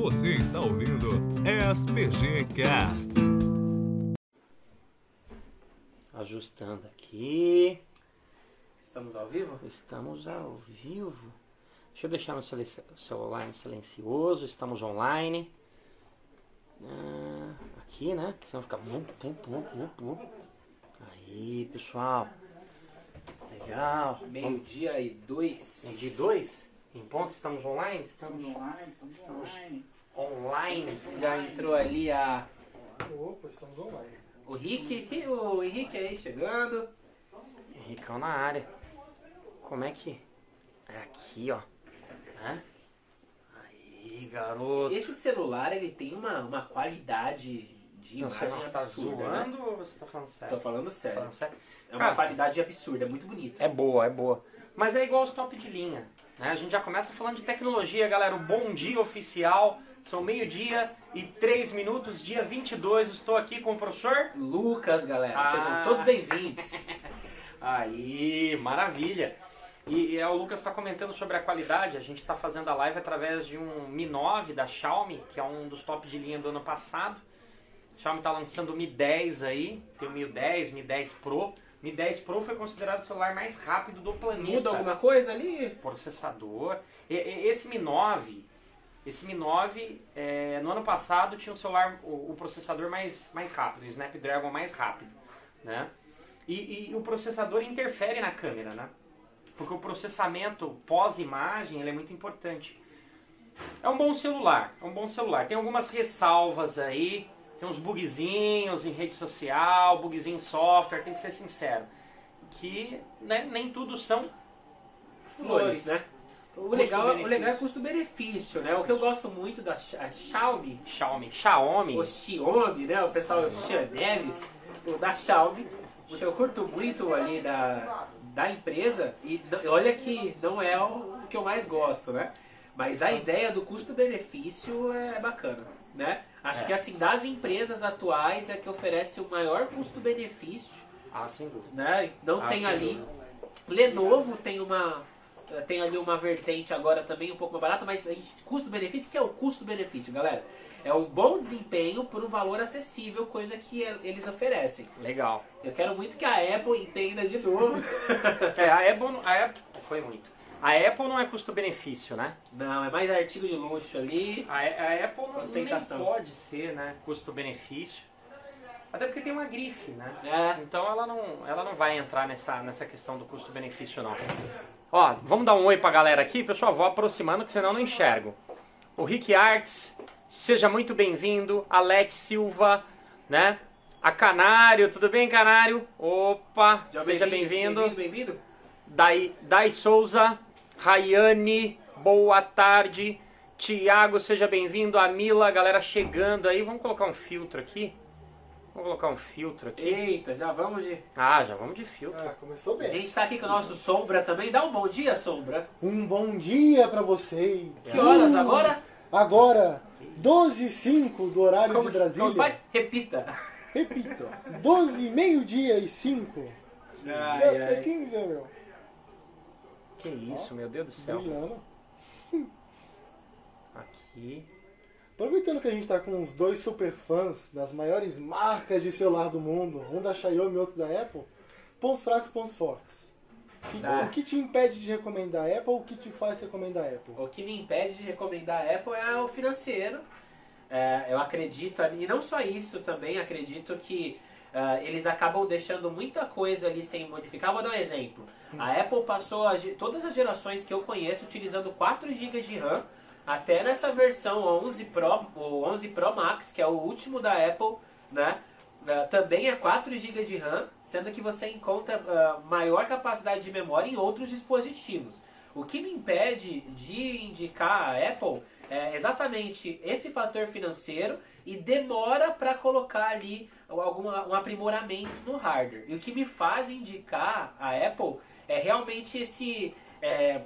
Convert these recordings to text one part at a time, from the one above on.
Você está ouvindo SPG Cast. Ajustando aqui. Estamos ao vivo? Estamos ao vivo. Deixa eu deixar meu celular no silencioso. Estamos online. Ah, aqui, né? Senão fica. Aí, pessoal. Legal. Meio-dia e dois. De dois? Em ponto, estamos online? Estamos online, estamos online. online. Já entrou ali a, Opa, estamos online. o Rick, o Henrique aí chegando. Henricão na área. Como é que. É aqui, ó. Hã? Aí, garoto. Esse celular ele tem uma, uma qualidade de Não imagem você tá absurda, né? zoando ou você tá falando sério? Tô falando sério. Falando sério? É uma Cara, qualidade absurda, é muito bonito. É boa, é boa. Mas é igual os top de linha. Né? A gente já começa falando de tecnologia, galera. O bom dia oficial. São meio-dia e três minutos, dia 22. Estou aqui com o professor. Lucas, galera, Ah. sejam todos bem-vindos. Aí, maravilha. E, e é, o Lucas está comentando sobre a qualidade. A gente está fazendo a live através de um Mi 9 da Xiaomi, que é um dos top de linha do ano passado. A Xiaomi está lançando o Mi 10 aí. Tem o Mi 10, Mi 10 Pro. Mi 10 Pro foi considerado o celular mais rápido do planeta. Muda alguma coisa ali? processador. E- e- Esse Mi 9, esse Mi 9, é, no ano passado tinha o celular, o, o processador mais, mais rápido, o Snapdragon mais rápido, né? E, e o processador interfere na câmera, né? Porque o processamento pós-imagem ele é muito importante. É um bom celular, é um bom celular. Tem algumas ressalvas aí, tem uns bugzinhos em rede social, bugzinho em software, tem que ser sincero. Que né, nem tudo são Flores, né? O legal, o legal é custo-benefício, né? O que eu gosto muito da Xiaomi Xiaomi. Xiaomi. o Xiaomi, né? O pessoal Xianelis, o da Xiaomi. O que eu curto muito ali da, da empresa, e olha que não é o que eu mais gosto, né? Mas a ideia do custo-benefício é bacana, né? Acho É. que assim, das empresas atuais é que oferece o maior custo-benefício, Ah, sem dúvida. né? Não Ah, tem ali. dúvida. Lenovo tem uma. Tem ali uma vertente agora também um pouco mais barata, mas custo-benefício, o que é o custo-benefício, galera? É um bom desempenho por um valor acessível, coisa que e- eles oferecem. Legal. Eu quero muito que a Apple entenda de novo. É, a Apple, a Apple foi muito. A Apple não é custo-benefício, né? Não, é mais artigo de luxo ali. A, a Apple não, pode ser, né? Custo-benefício. Até porque tem uma grife, né? É. Então ela não, ela não vai entrar nessa, nessa questão do custo-benefício, não. Ó, vamos dar um oi pra galera aqui. Pessoal, vou aproximando que senão eu não enxergo. O Rick Arts, seja muito bem-vindo. Alex Silva, né? A Canário, tudo bem, Canário? Opa, seja bem-vindo. Bem-vindo, bem-vindo. Dai, Dai Souza, Rayane, boa tarde. Tiago, seja bem-vindo. A Mila, galera chegando aí. Vamos colocar um filtro aqui? Vamos colocar um filtro aqui. Eita, já vamos de. Ah, já vamos de filtro. Ah, começou A bem. gente tá aqui com o nosso Sombra também. Dá um bom dia, Sombra. Um bom dia pra vocês. Que horas Uh, agora? Agora, 12 h 05 do horário Como, de Brasília. como faz? Repita. Repito, 12, meio-dia e 5. Ai, É ai. 15, meu. Que isso, meu Deus do céu. Brilhando. Aqui. Aproveitando que a gente tá com os dois super fãs das maiores marcas de celular do mundo, um da Xiaomi e outro da Apple, pontos fracos, pontos fortes. Que- Tá. O que te impede de recomendar a Apple, o que te faz recomendar a Apple? O que me impede de recomendar a Apple é o financeiro. É, eu acredito e não só isso também, acredito que ah, eles acabam deixando muita coisa ali sem modificar. Vou dar um exemplo. A Apple passou a todas as gerações que eu conheço utilizando 4 GB de RAM, até nessa versão 11 Pro, o 11 Pro Max, que é o último da Apple, né? Ah, também é 4 GB de RAM, sendo que você encontra ah, maior capacidade de memória em outros dispositivos. O que me impede de indicar a Apple é exatamente esse fator financeiro e demora para colocar ali algum um aprimoramento no hardware. E o que me faz indicar a Apple é realmente esse é,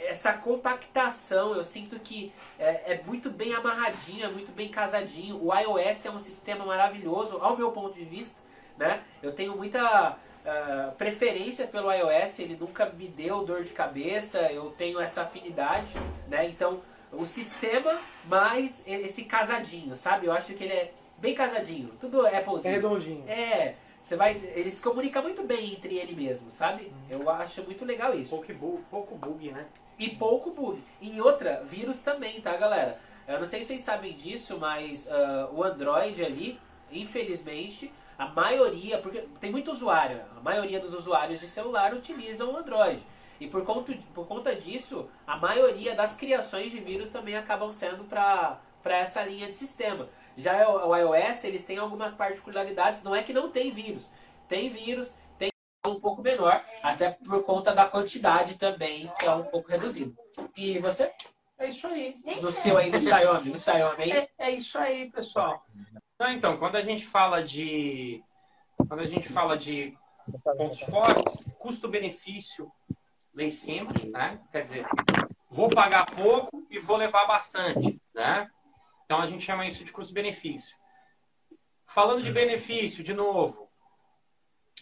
essa compactação. Eu sinto que é, é muito bem amarradinho, é muito bem casadinho. O iOS é um sistema maravilhoso, ao meu ponto de vista. Né? Eu tenho muita ah, preferência pelo iOS, ele nunca me deu dor de cabeça, eu tenho essa afinidade. Né? Então, o sistema mais esse casadinho, sabe? Eu acho que ele é bem casadinho. Tudo É Applezinho. redondinho. É, você vai. Ele se comunica muito bem entre ele mesmo, sabe? Eu acho muito legal isso. Pouco bug, pouco bug, né? E pouco bug. E outra, vírus também, tá, galera? Eu não sei se vocês sabem disso, mas ah, o Android ali, infelizmente, a maioria, porque tem muito usuário, a maioria dos usuários de celular utilizam o Android. E por conta, por conta disso, a maioria das criações de vírus também acabam sendo para essa linha de sistema. Já o, o iOS, eles têm algumas particularidades, não é que não tem vírus. Tem vírus, tem um pouco menor, até por conta da quantidade também, que é um pouco reduzido. E você? É isso aí. No seu aí, no Xiaomi, no Xiaomi? É, é isso aí, pessoal. Não, então, quando a gente fala de. Quando a gente fala de pontos fortes, custo-benefício em cima, né? Quer dizer, vou pagar pouco e vou levar bastante, né? Então a gente chama isso de custo-benefício. Falando de benefício, de novo,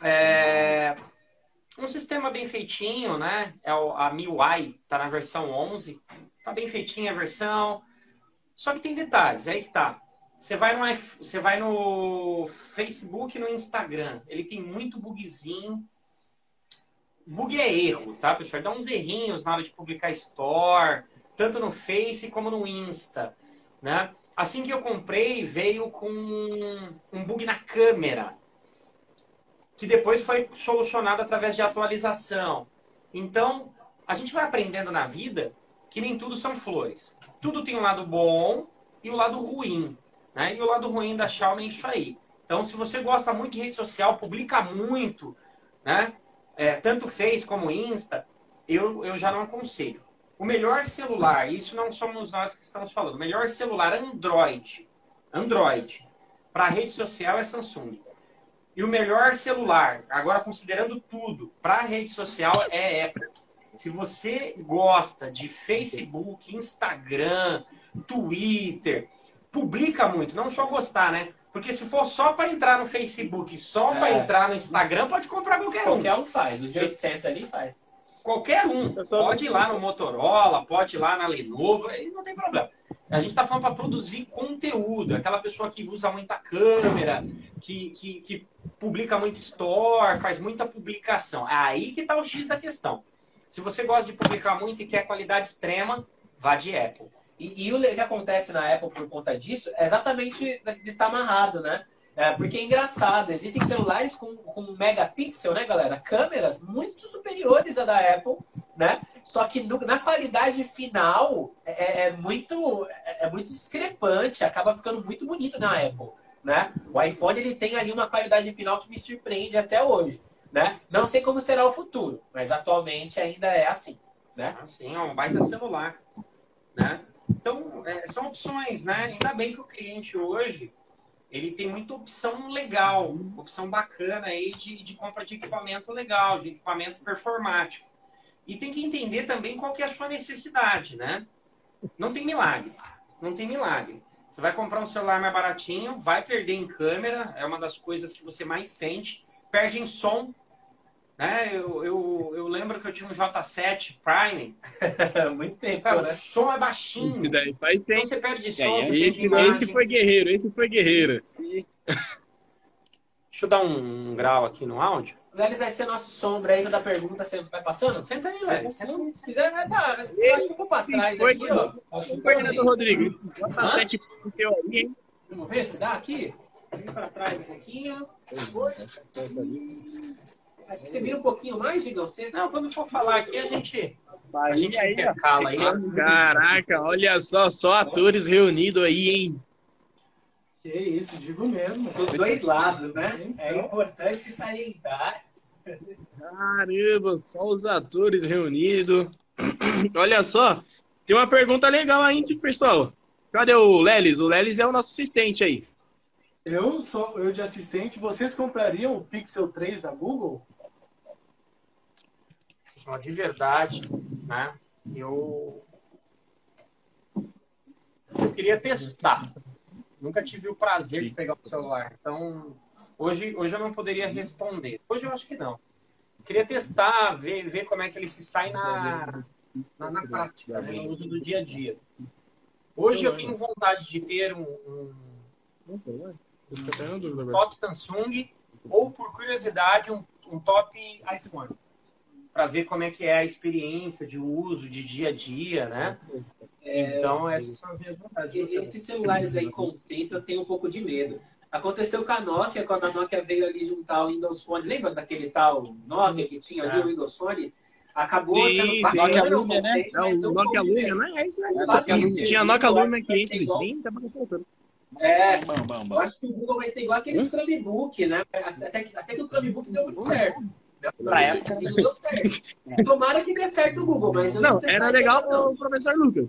é um sistema bem feitinho, né? É a MIUI, tá na versão 11, tá bem feitinha a versão. Só que tem detalhes, aí que tá. Você vai no, você vai no Facebook no Instagram, ele tem muito bugzinho. Bug é erro, tá, pessoal? Dá uns errinhos na hora de publicar store, tanto no Face como no Insta, né? Assim que eu comprei, veio com um bug na câmera, que depois foi solucionado através de atualização. Então, a gente vai aprendendo na vida que nem tudo são flores. Tudo tem um lado bom e o lado ruim. Né? E o lado ruim da Xiaomi é isso aí. Então, se você gosta muito de rede social, publica muito, né? É, tanto Face como Insta, eu, eu já não aconselho. O melhor celular, isso não somos nós que estamos falando, o melhor celular Android, Android, para rede social é Samsung. E o melhor celular, agora considerando tudo, para rede social é Apple. Se você gosta de Facebook, Instagram, Twitter, publica muito, não só gostar, né? Porque se for só para entrar no Facebook, só para É. entrar no Instagram, pode comprar qualquer um. Qualquer um faz, os de 800 ali faz. Qualquer um. Pode ir lá no Motorola, pode ir lá na Lenovo, aí não tem problema. A gente está falando para produzir conteúdo. Aquela pessoa que usa muita câmera, que, que, que publica muito store, faz muita publicação. É aí que está o X da questão. Se você gosta de publicar muito e quer qualidade extrema, vá de Apple. E, e o que acontece na Apple por conta disso é exatamente de estar amarrado, né? É, porque é engraçado, existem celulares com, com megapixel, né, galera? Câmeras muito superiores à da Apple, né? Só que no- na qualidade final é, é muito, é, é muito discrepante, acaba ficando muito bonito na Apple, né? O iPhone ele tem ali uma qualidade final que me surpreende até hoje, né? Não sei como será o futuro, mas atualmente ainda é assim, né? Assim, é um baita celular, né? Então, é, são opções, né? Ainda bem que o cliente hoje, ele tem muita opção legal, opção bacana aí de, de compra de equipamento legal, de equipamento performático. E tem que entender também qual que é a sua necessidade, né? Não tem milagre, não tem milagre. Você vai comprar um celular mais baratinho, vai perder em câmera, é uma das coisas que você mais sente. Perde em som, né? Eu, eu, eu lembro que eu tinha um J7 Prime, muito tempo, Cara, o né? som é baixinho. Esse daí faz Então tempo. você perde É, som, perde esse, esse foi guerreiro, esse foi guerreiro. Deixa eu dar um grau aqui no áudio. O Lelis vai ser nosso sombra aí, toda pergunta você vai passando? Senta aí, É, velho. se se quiser, vai dar. Eu for pra trás Foi aqui, ó. Fernando Rodrigues, bota Hã? sete pro seu aí, hein? Vamos ver se dá aqui? Vem pra trás um pouquinho. Acho que você vira um pouquinho mais, Digão. Você... Não, quando for falar aqui, a gente, a Aí, gente aí, intercala aí. Caraca, olha só, só atores reunidos aí, hein? Que isso, digo mesmo. Dos dois lados, né? Então. É importante salientar. Caramba, só os atores reunidos. Olha só, tem uma pergunta legal aí, pessoal. Cadê o Lelis? O Lelis é o nosso assistente aí. Eu sou eu de assistente, vocês comprariam o Pixel 3 da Google? Ó, De verdade, né? Eu... eu queria testar. Nunca tive o prazer de pegar o celular. Então, hoje, hoje eu não poderia responder. Hoje eu acho que não. Queria testar, ver, ver como é que ele se sai na, na, na prática, né? no uso do dia a dia. Hoje eu tenho vontade de ter um, um eu dúvida agora. top Samsung ou, por curiosidade, um, um top iPhone. Para ver como é que é a experiência de uso, de dia a dia, né? então, essas são as minhas vontades. E- Esses celulares aí com tempo eu tenho um pouco de medo. Aconteceu com a Nokia, quando a Nokia veio ali juntar o Windows Phone. Lembra daquele tal Nokia que tinha ali É. o Windows Phone? Acabou Sim, sendo sim. bacana, Nokia eu Lumia, né? comprei, É não Nokia. Lumia, né? É. Tinha Nokia Lumia 530 pra cacete. É, Bam, bam, eu bam. acho que o Google vai ser igual aqueles Chromebook, né? Até que, até que o Chromebook deu muito certo. Pra época. Assim, deu certo. Tomara que dê certo o Google, mas eu Não, tenho era legal não. o professor Lucas.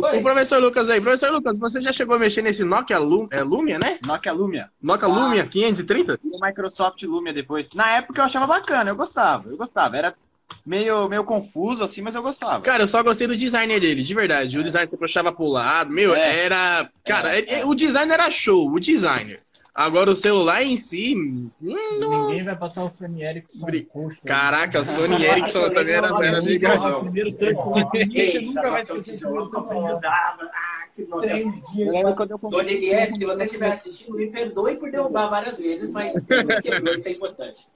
Oi? O professor Lucas aí. Professor Lucas, você já chegou a mexer nesse Nokia Lu- é, Lumia, né? Nokia Lumia. Nokia Ah. Lumia 530? E o Microsoft Lumia depois. Na época eu achava bacana, eu gostava, eu gostava. Era meio, meio confuso assim, mas eu gostava. Cara, eu só gostei do designer dele, de verdade. O design você puxava pro lado, meu, É. era. Cara, É, ele- é. o design era show, o designer. Agora o celular em si. hum, Ninguém vai passar o Sony Ericsson Bri- roxo. Caraca, Sony Ericsson também era, era legal. O primeiro você Eita, nunca vai mas não lembro quando eu comprei. Dona Eliette, se você estiver assistindo, me perdoe por derrubar várias vezes, mas quebrou e é importante.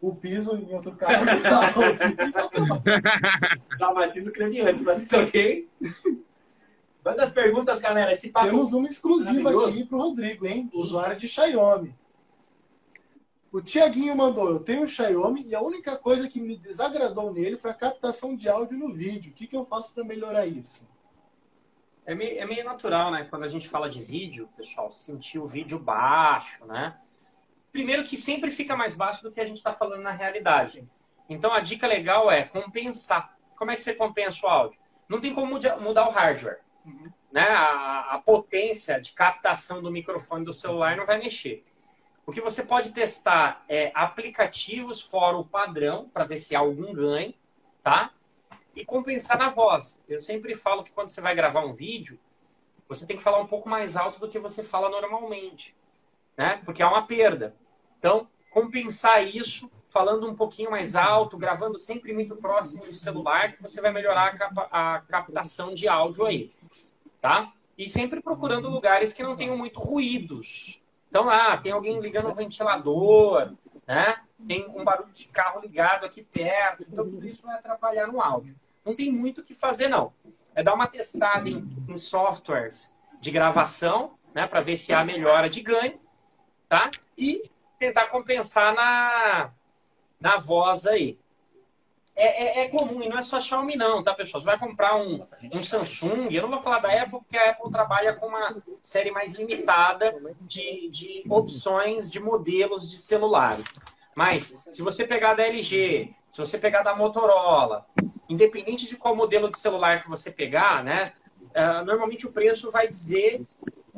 O piso em outro carro não tá. Traumatizo cranianos, mas isso ok? Manda as perguntas, galera. Esse papo. Temos uma exclusiva aqui pro Rodrigo, hein? Usuário de Xiaomi. O Tiaguinho mandou, eu tenho um Xiaomi e a única coisa que me desagradou nele foi a captação de áudio no vídeo. O que, que eu faço para melhorar isso? É meio, é meio natural, né? Quando a gente fala de vídeo, pessoal, sentir o vídeo baixo, né? Primeiro que sempre fica mais baixo do que a gente está falando na realidade. Então a dica legal é compensar. Como é que você compensa o áudio? Não tem como muda- mudar o hardware. Né? A, a potência de captação do microfone do celular não vai mexer. O que você pode testar é aplicativos fora o padrão para ver se há algum ganho, tá? e compensar na voz. Eu sempre falo que quando você vai gravar um vídeo, você tem que falar um pouco mais alto do que você fala normalmente, né? Porque há uma perda. Então, compensar isso falando um pouquinho mais alto, gravando sempre muito próximo do celular, que você vai melhorar a, capa- a captação de áudio aí, tá? E sempre procurando lugares que não tenham muito ruídos. Então, ah, tem alguém ligando o ventilador, né? Tem um barulho de carro ligado aqui perto. Então, tudo isso vai atrapalhar no áudio. Não tem muito o que fazer, não. É dar uma testada em, em softwares de gravação, né? Para ver se há melhora de ganho, tá? E tentar compensar na, na voz aí. É, é, é comum, e não é só Xiaomi não, tá, pessoal? Você vai comprar um, um Samsung, eu não vou falar da Apple, porque a Apple trabalha com uma série mais limitada de, de opções de modelos de celulares. Mas, se você pegar da LG, se você pegar da Motorola, independente de qual modelo de celular que você pegar, né? ah, normalmente o preço vai dizer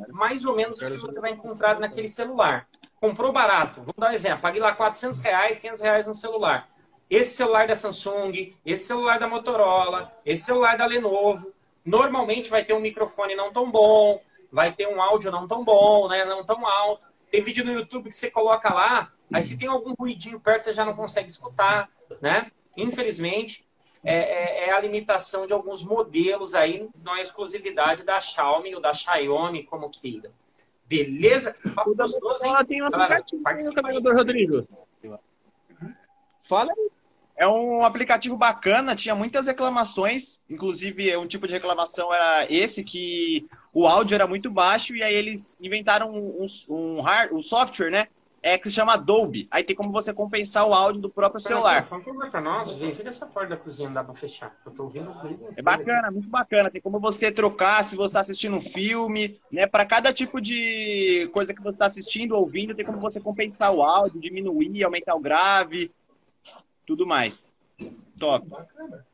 mais ou menos o que você vai encontrar naquele celular. Comprou barato, vou dar um exemplo, paguei lá 400 reais, 500 reais no celular. Esse celular da Samsung, esse celular da Motorola, esse celular da Lenovo, normalmente vai ter um microfone não tão bom, vai ter um áudio não tão bom, né, não tão alto. Tem vídeo no YouTube que você coloca lá, aí se tem algum ruidinho perto você já não consegue escutar, né? Infelizmente, é, é- é a limitação de alguns modelos aí, não é exclusividade da Xiaomi ou da Xiaomi, como queira. Beleza? Papo gostoso, hein? Ó, tem um aplicativo aí, participa aí. caminhador Rodrigo. Fala aí. É um aplicativo bacana, tinha muitas reclamações, inclusive um tipo de reclamação era esse, que o áudio era muito baixo, e aí eles inventaram um, um, hard, um software, né? É, que se chama Dolby. Aí tem como você compensar o áudio do próprio celular. Pra nós, vira essa porta da cozinha, não dá pra fechar. Eu tô ouvindo. É bacana, muito bacana. Tem como você trocar se você está assistindo um filme, né? Para cada tipo de coisa que você está assistindo, ouvindo, tem como você compensar o áudio, diminuir, aumentar o grave, tudo mais. Top. Bacana,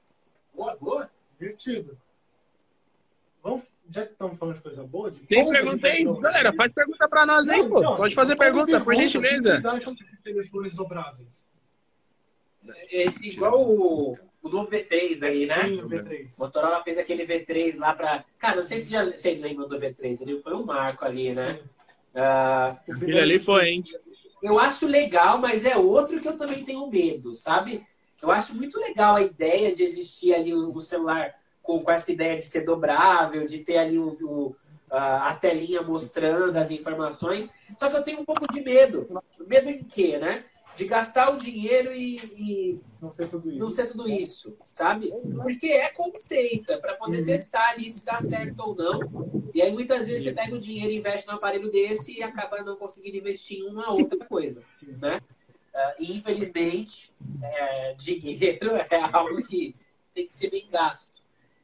Boa, boa. divertido. Vamos, já que estamos falando de coisa boa, de Tem pergunta aí? Galera, faz pergunta pra nós aí, Não, pô. então, Pode fazer faz pergunta, por gentileza. telefones dobráveis? Esse, igual o, o novo V3 aí, né? Sim, o V3. Motorola fez aquele V3 lá pra. Cara, não sei se já, vocês lembram do V3, ele foi um marco ali, né? Aquele ali foi, hein? eu acho legal, mas é outro que eu também tenho medo, sabe? Eu acho muito legal a ideia de existir ali um celular com, com essa ideia de ser dobrável, de ter ali o, o- a, telinha mostrando as informações. Só que eu tenho um pouco de medo. Medo de quê, né? De gastar o dinheiro e, e Não sei tudo isso. não ser tudo isso, sabe? Porque é conceito, é para poder testar ali se dá certo ou não. E aí muitas vezes você pega o dinheiro e investe num aparelho desse e acaba não conseguindo investir em uma outra coisa, né? E infelizmente, é, dinheiro é algo que tem que ser bem gasto.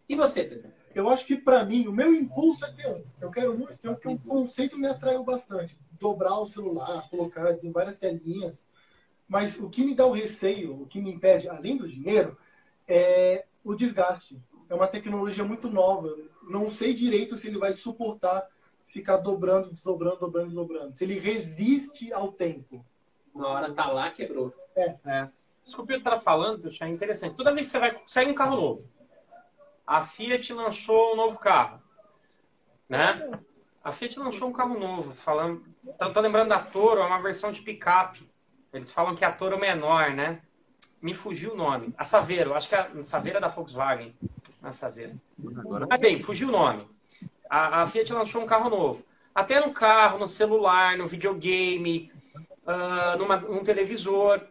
E você, Pedro? Eu acho que pra mim, o meu impulso é ter um. Eu quero muito ter um, porque o conceito me atraiu bastante. Dobrar o celular, colocar, tem várias telinhas. Mas o que me dá o receio, o que me impede, além do dinheiro, é o desgaste. É uma tecnologia muito nova. Não sei direito se ele vai suportar ficar dobrando, desdobrando, dobrando, desdobrando. Se ele resiste ao tempo. Na hora tá lá, quebrou. Isso que o Pedro tá falando, pessoal, é interessante. Toda vez que você vai sair um carro novo, a Fiat lançou um novo carro, né? A Fiat lançou um carro novo, falando, tô, tô lembrando da Toro, é uma versão de picape. Eles falam que é a Toro menor, né? Me fugiu o nome. A Saveiro, acho que a Saveiro é da Volkswagen. A Saveiro. Ah, bem, fugiu o nome. A, a Fiat lançou um carro novo. Até no carro, no celular, no videogame, ah, numa, num televisor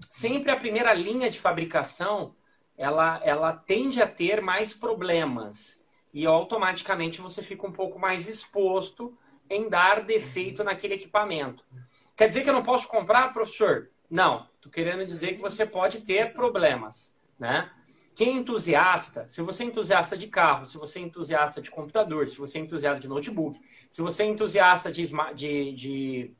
sempre a primeira linha de fabricação ela, ela tende a ter mais problemas e automaticamente você fica um pouco mais exposto em dar defeito naquele equipamento. Quer dizer que eu não posso comprar, professor? Não, estou querendo dizer que você pode ter problemas, né? Quem é entusiasta, se você é entusiasta de carro, se você é entusiasta de computador, se você é entusiasta de notebook, se você é entusiasta de, de, de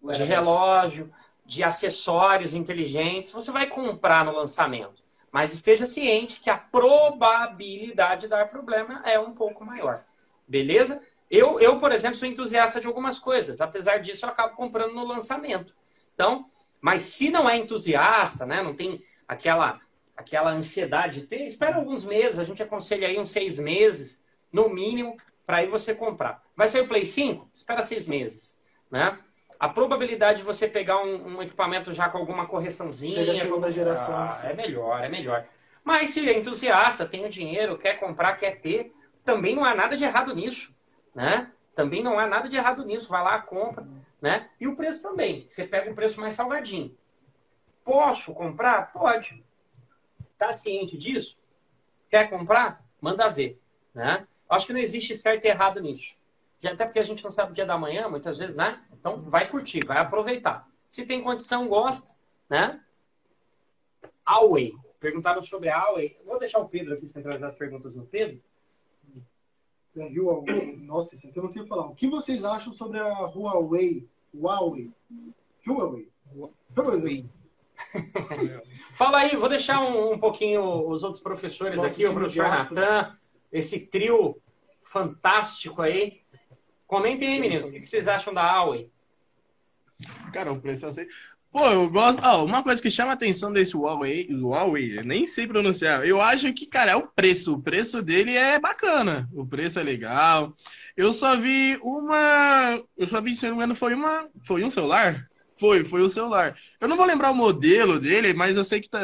de relógio, de acessórios inteligentes, você vai comprar no lançamento. Mas esteja ciente que a probabilidade de dar problema é um pouco maior. Beleza? Eu, eu, por exemplo, sou entusiasta de algumas coisas. Apesar disso, eu acabo comprando no lançamento. Então, mas se não é entusiasta, né, não tem aquela, aquela ansiedade de ter, espera alguns meses. A gente aconselha aí uns seis meses, no mínimo, para aí você comprar. Vai sair o Play 5? Espera seis meses. Né? A probabilidade de você pegar um, um equipamento já com alguma correçãozinha. Seja a segunda geração, Ah, é melhor, é melhor. Mas se é entusiasta, tem o dinheiro, quer comprar, quer ter, também não há nada de errado nisso. Né? Também não há nada de errado nisso. Vai lá, compra. Né? E o preço também. Você pega um preço mais salgadinho. Posso comprar? Pode. Tá ciente disso? Quer comprar? Manda ver. Né? Acho que não existe certo e errado nisso. Já- Até porque a gente não sabe o dia da manhã, muitas vezes, né? Então vai curtir, vai aproveitar. Se tem condição, gosta, né? Huawei. Perguntaram sobre a Huawei. Vou deixar o Pedro aqui centralizar as perguntas no Pedro. É, Huawei. Nossa, isso aqui eu não sei falar. O que vocês acham sobre a Huawei? Huawei. Huawei. Huawei. Fala aí, vou deixar um, um pouquinho os outros professores Nossa, aqui, o professor. Natan, esse trio fantástico aí. Comentem aí, menino, o que vocês acham da Huawei? Cara, o preço sei. Pô, eu gosto. Ó, uma coisa que chama a atenção desse Huawei, Huawei, eu nem sei pronunciar. Eu acho que, cara, é o preço. O preço dele é bacana. O preço é legal. Eu só vi uma. Eu só vi, se não me engano, foi uma. Foi um celular? Foi, foi o celular. Eu não vou lembrar o modelo dele, mas eu sei que, tá,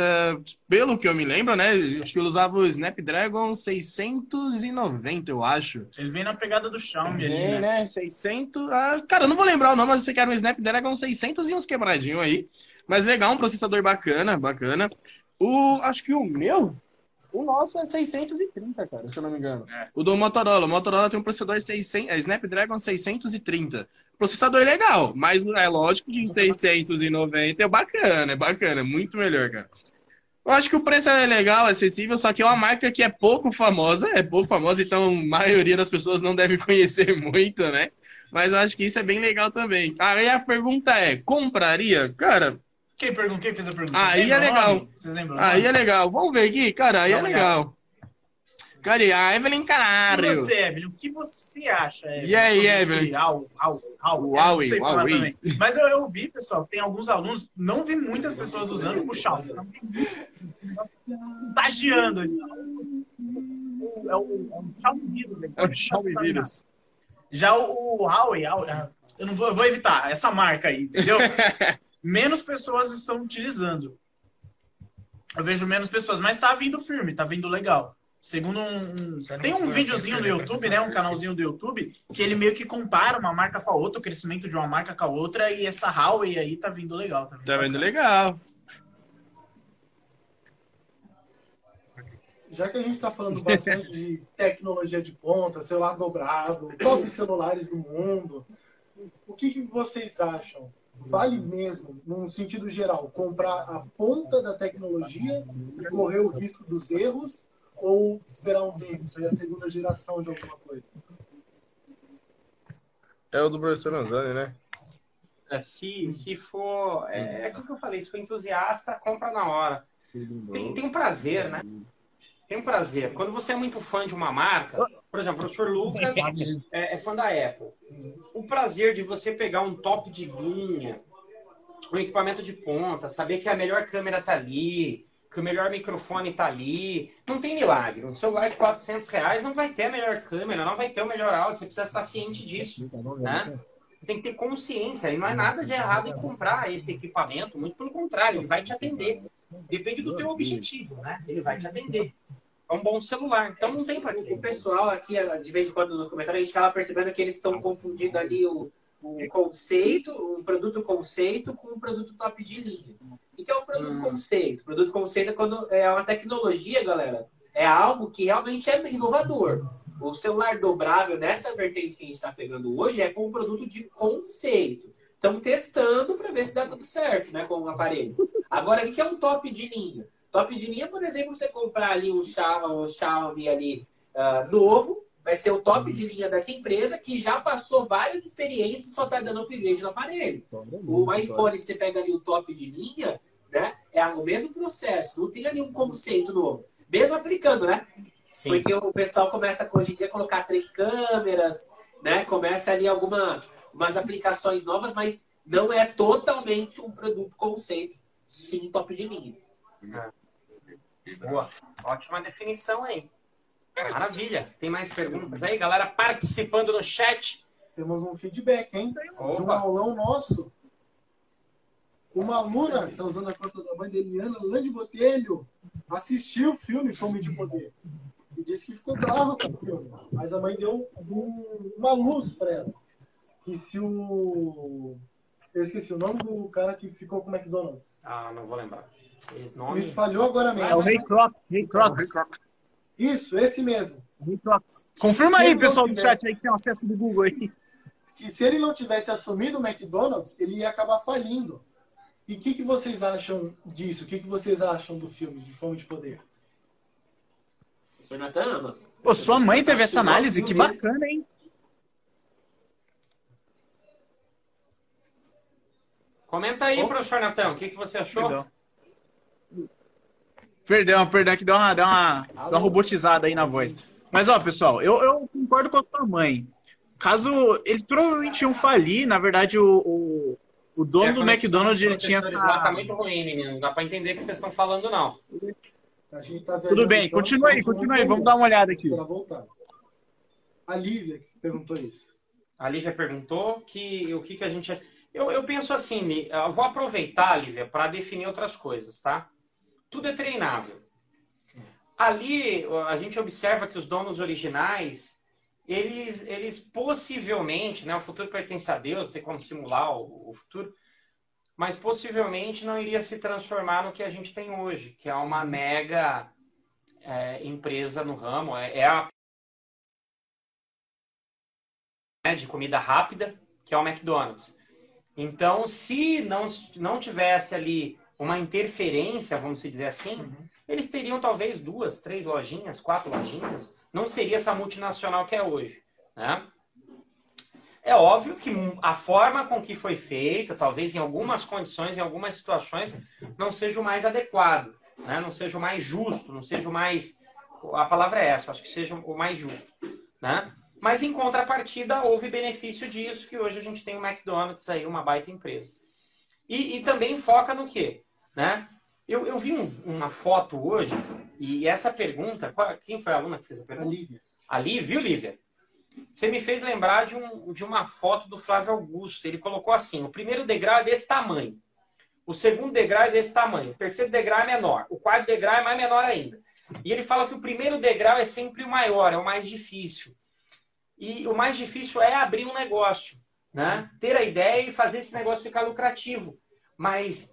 pelo que eu me lembro, né? Acho que ele usava o Snapdragon 690, eu acho. Ele vem na pegada do Xiaomi ali, né? né? 600. Ah, cara, eu não vou lembrar o nome, mas eu sei que era um Snapdragon 600 e uns quebradinhos aí. Mas legal, um processador bacana, bacana. O, acho que o meu, o nosso é 630, cara, se eu não me engano. É. O do Motorola, o Motorola tem um processador 600, é Snapdragon 630. Processador legal, mas é lógico que 690 é bacana, é bacana, é muito melhor, cara. Eu acho que o preço é legal, acessível, só que é uma marca que é pouco famosa, é pouco famosa, então a maioria das pessoas não deve conhecer muito, né? Mas eu acho que isso é bem legal também. Aí a pergunta é, compraria? Cara, Quem, perguntou, quem fez a pergunta? Aí é legal. aí é legal. Vamos ver aqui, cara, aí é legal. E a Evelyn E Canário. você, Evelyn, o que você acha, Evelyn? E aí, Evelyn? esse Huawei, Huawei, Huawei. Mas eu, eu vi, pessoal, tem alguns alunos, não vi muitas pessoas usando o vi Contagiando ali. É o, é o Xiaomi vírus. né? É o Xiaomi vírus. Já o, o Huawei, eu não vou, eu vou evitar essa marca aí, entendeu? menos pessoas estão utilizando. Eu vejo menos pessoas, mas tá vindo firme, tá vindo legal. Segundo um. Tem um videozinho no YouTube, né? Um canalzinho do YouTube, que ele meio que compara uma marca com a outra, o crescimento de uma marca com a outra, e essa Huawei aí tá vindo legal. Tá, vindo Tá vendo bacana. legal. Já que a gente está falando bastante de tecnologia de ponta, celular dobrado, top celulares do mundo, o que, que vocês acham? Vale mesmo, num sentido geral, comprar a ponta da tecnologia e correr o risco dos erros ou esperar um tempo, sair a segunda geração de alguma coisa? É o do professor Anzani, né? É, Se, se for. É, é aquilo que eu falei, se for entusiasta, compra na hora. Tem, tem um prazer, né? Tem um prazer. Quando você é muito fã de uma marca, por exemplo, o professor Lucas é, é fã da Apple. O prazer de você pegar um top de linha, um equipamento de ponta, saber que a melhor câmera tá ali, que o melhor microfone tá ali. Não tem milagre. Um celular de 400 reais não vai ter a melhor câmera, não vai ter o melhor áudio. Você precisa estar ciente disso, né? Tem que ter consciência. E não é nada de errado em comprar esse equipamento. Muito pelo contrário, ele vai te atender. Depende do teu objetivo, né? Ele vai te atender. É um bom celular. Então não tem pra O pessoal aqui, de vez em quando nos comentários, a gente acaba percebendo que eles estão confundindo ali o, o conceito, o produto conceito com o produto top de linha. O que é o produto conceito? O produto conceito é quando é uma tecnologia, galera. É algo que realmente é inovador. O celular dobrável, nessa vertente que a gente está pegando hoje, é com um produto de conceito. Estamos testando para ver se dá tudo certo né, com o aparelho. Agora, o que é um top de linha? Top de linha, por exemplo, você comprar ali um Xiaomi, um Xiaomi ali ah, novo, vai ser o top de linha dessa empresa que já passou várias experiências e só está dando upgrade no aparelho. O iPhone, você pega ali o top de linha, né? É o mesmo processo, não tem ali um conceito novo. Mesmo aplicando, né? Sim. Porque o pessoal começa hoje em dia a colocar três câmeras, né? Começa ali alguma, umas aplicações novas, mas não é totalmente um produto conceito, sim um top de linha. Boa. Ótima definição aí. Maravilha. Tem mais perguntas aí, galera participando no chat. Temos um feedback, hein? De um Opa. aulão nosso. Uma aluna, que está usando a conta da mãe da Eliana, Lande Botelho, assistiu o filme Fome de Poder. E disse que ficou brava com o filme. Mas a mãe deu um- uma luz para ela. E se o. Eu esqueci o nome do cara que ficou com o McDonald's. Ah, não vou lembrar. Esse Me nome. falhou agora mesmo. É o Ray Kroc. Ray Kroc. Isso, esse mesmo. Confirma aí, pessoal do chat aí que tem acesso do Google aí. que se ele não tivesse assumido o McDonald's, ele ia acabar falindo. E o que, que vocês acham disso? O que, que vocês acham do filme de Fome de Poder? Pô, sua mãe teve essa análise, que bacana, hein? Comenta aí, professor Natão, o que, que você achou? Perdão. Perdão, perdão, que deu uma, deu uma, deu uma robotizada aí na voz. Mas, ó, pessoal, eu, eu concordo com a sua mãe. Caso eles provavelmente iam falir, na verdade, o, o, o dono É, do McDonald's ele tinha essa. Tá muito ruim, menino. Não dá pra entender o que vocês estão falando, não. A gente tá Tudo bem, tanto, continua aí, vamos continua aí, vamos dar uma olhada aqui. Pra voltar. A Lívia que perguntou isso. A Lívia perguntou que o que, que a gente. Eu, eu penso assim, eu vou aproveitar, Lívia, para definir outras coisas, tá? Tudo é treinável. Ali a gente observa que os donos originais, eles, eles possivelmente, né? O futuro pertence a Deus, tem como simular o, o futuro, mas possivelmente não iria se transformar no que a gente tem hoje, que é uma mega é, empresa no ramo, é, é a né, de comida rápida, que é o McDonald's. Então, se não, não tivesse ali uma interferência, vamos dizer assim, eles teriam talvez duas, três lojinhas, quatro lojinhas. Não seria essa multinacional que é hoje. Né? É óbvio que a forma com que foi feita, talvez em algumas condições, em algumas situações, não seja o mais adequado, né? não seja o mais justo, não seja o mais. A palavra é essa, acho que seja o mais justo. Né? Mas em contrapartida, houve benefício disso, que hoje a gente tem o McDonald's aí, uma baita empresa. E, e também foca no quê? Né? Eu, eu vi um- uma foto hoje, e essa pergunta, qual- quem foi a aluna que fez a A pergunta? Lívia. Ali, viu, Lívia? Você me fez lembrar de, um, de uma foto do Flávio Augusto. Ele colocou assim: o primeiro degrau é desse tamanho. O segundo degrau é desse tamanho. O terceiro degrau é menor. O quarto degrau é mais menor ainda. E ele fala que o primeiro degrau é sempre o maior, é o mais difícil. E o mais difícil é abrir um negócio, né? Ter a ideia e fazer esse negócio ficar lucrativo. Mas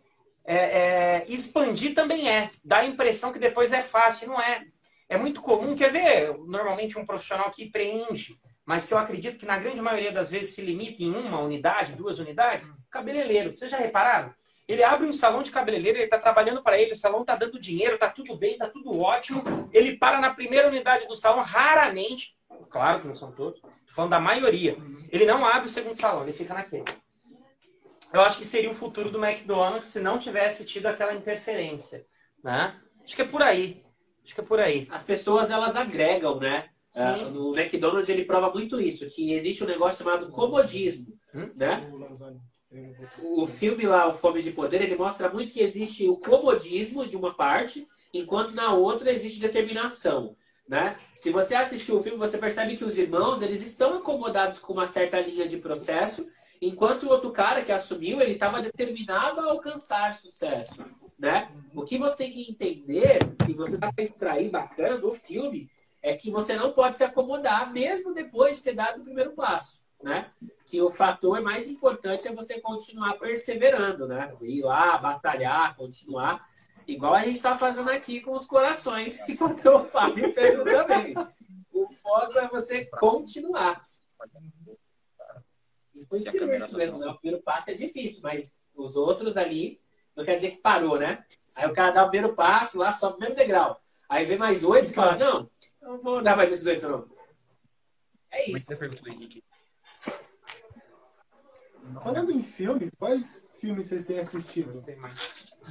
é, é, expandir também é. Dá a impressão que depois é fácil, não é. É muito comum, quer ver, normalmente um profissional que empreende, mas que eu acredito que na grande maioria das vezes se limita em uma unidade, duas unidades, cabeleireiro. Vocês já repararam? Ele abre um salão de cabeleireiro, ele está trabalhando para ele, o salão está dando dinheiro, está tudo bem, está tudo ótimo. Ele para na primeira unidade do salão, raramente, claro que não são todos, falando da maioria. Ele não abre o segundo salão, ele fica naquele. Eu acho que seria o futuro do McDonald's se não tivesse tido aquela interferência, né? Acho que é por aí. Acho que é por aí. As pessoas, elas agregam, né? Ah, no McDonald's ele prova muito isso, que existe um negócio chamado comodismo, Hum? né? O filme lá, O Fome de Poder, ele mostra muito que existe o comodismo de uma parte, enquanto na outra existe determinação, né? Se você assistiu o filme, você percebe que os irmãos, eles estão acomodados com uma certa linha de processo, enquanto o outro cara que assumiu, ele estava determinado a alcançar sucesso, né? O que você tem que entender, e você dá para extrair bacana do filme, é que você não pode se acomodar mesmo depois de ter dado o primeiro passo, né? Que o fator mais importante é você continuar perseverando, né? Ir lá, batalhar, continuar. Igual a gente está fazendo aqui com os corações, enquanto eu falo e Pedro também. O foco é você continuar. Foi espírito mesmo, né? O primeiro passo é difícil, mas os outros ali, não quer dizer que parou, né? Aí o cara dá o primeiro passo, lá sobe o mesmo degrau. Aí vem mais oito e fala, não, não vou dar mais esses oito, não. É isso. Muita pergunta, Henrique. Falando em filme, quais filmes vocês têm assistido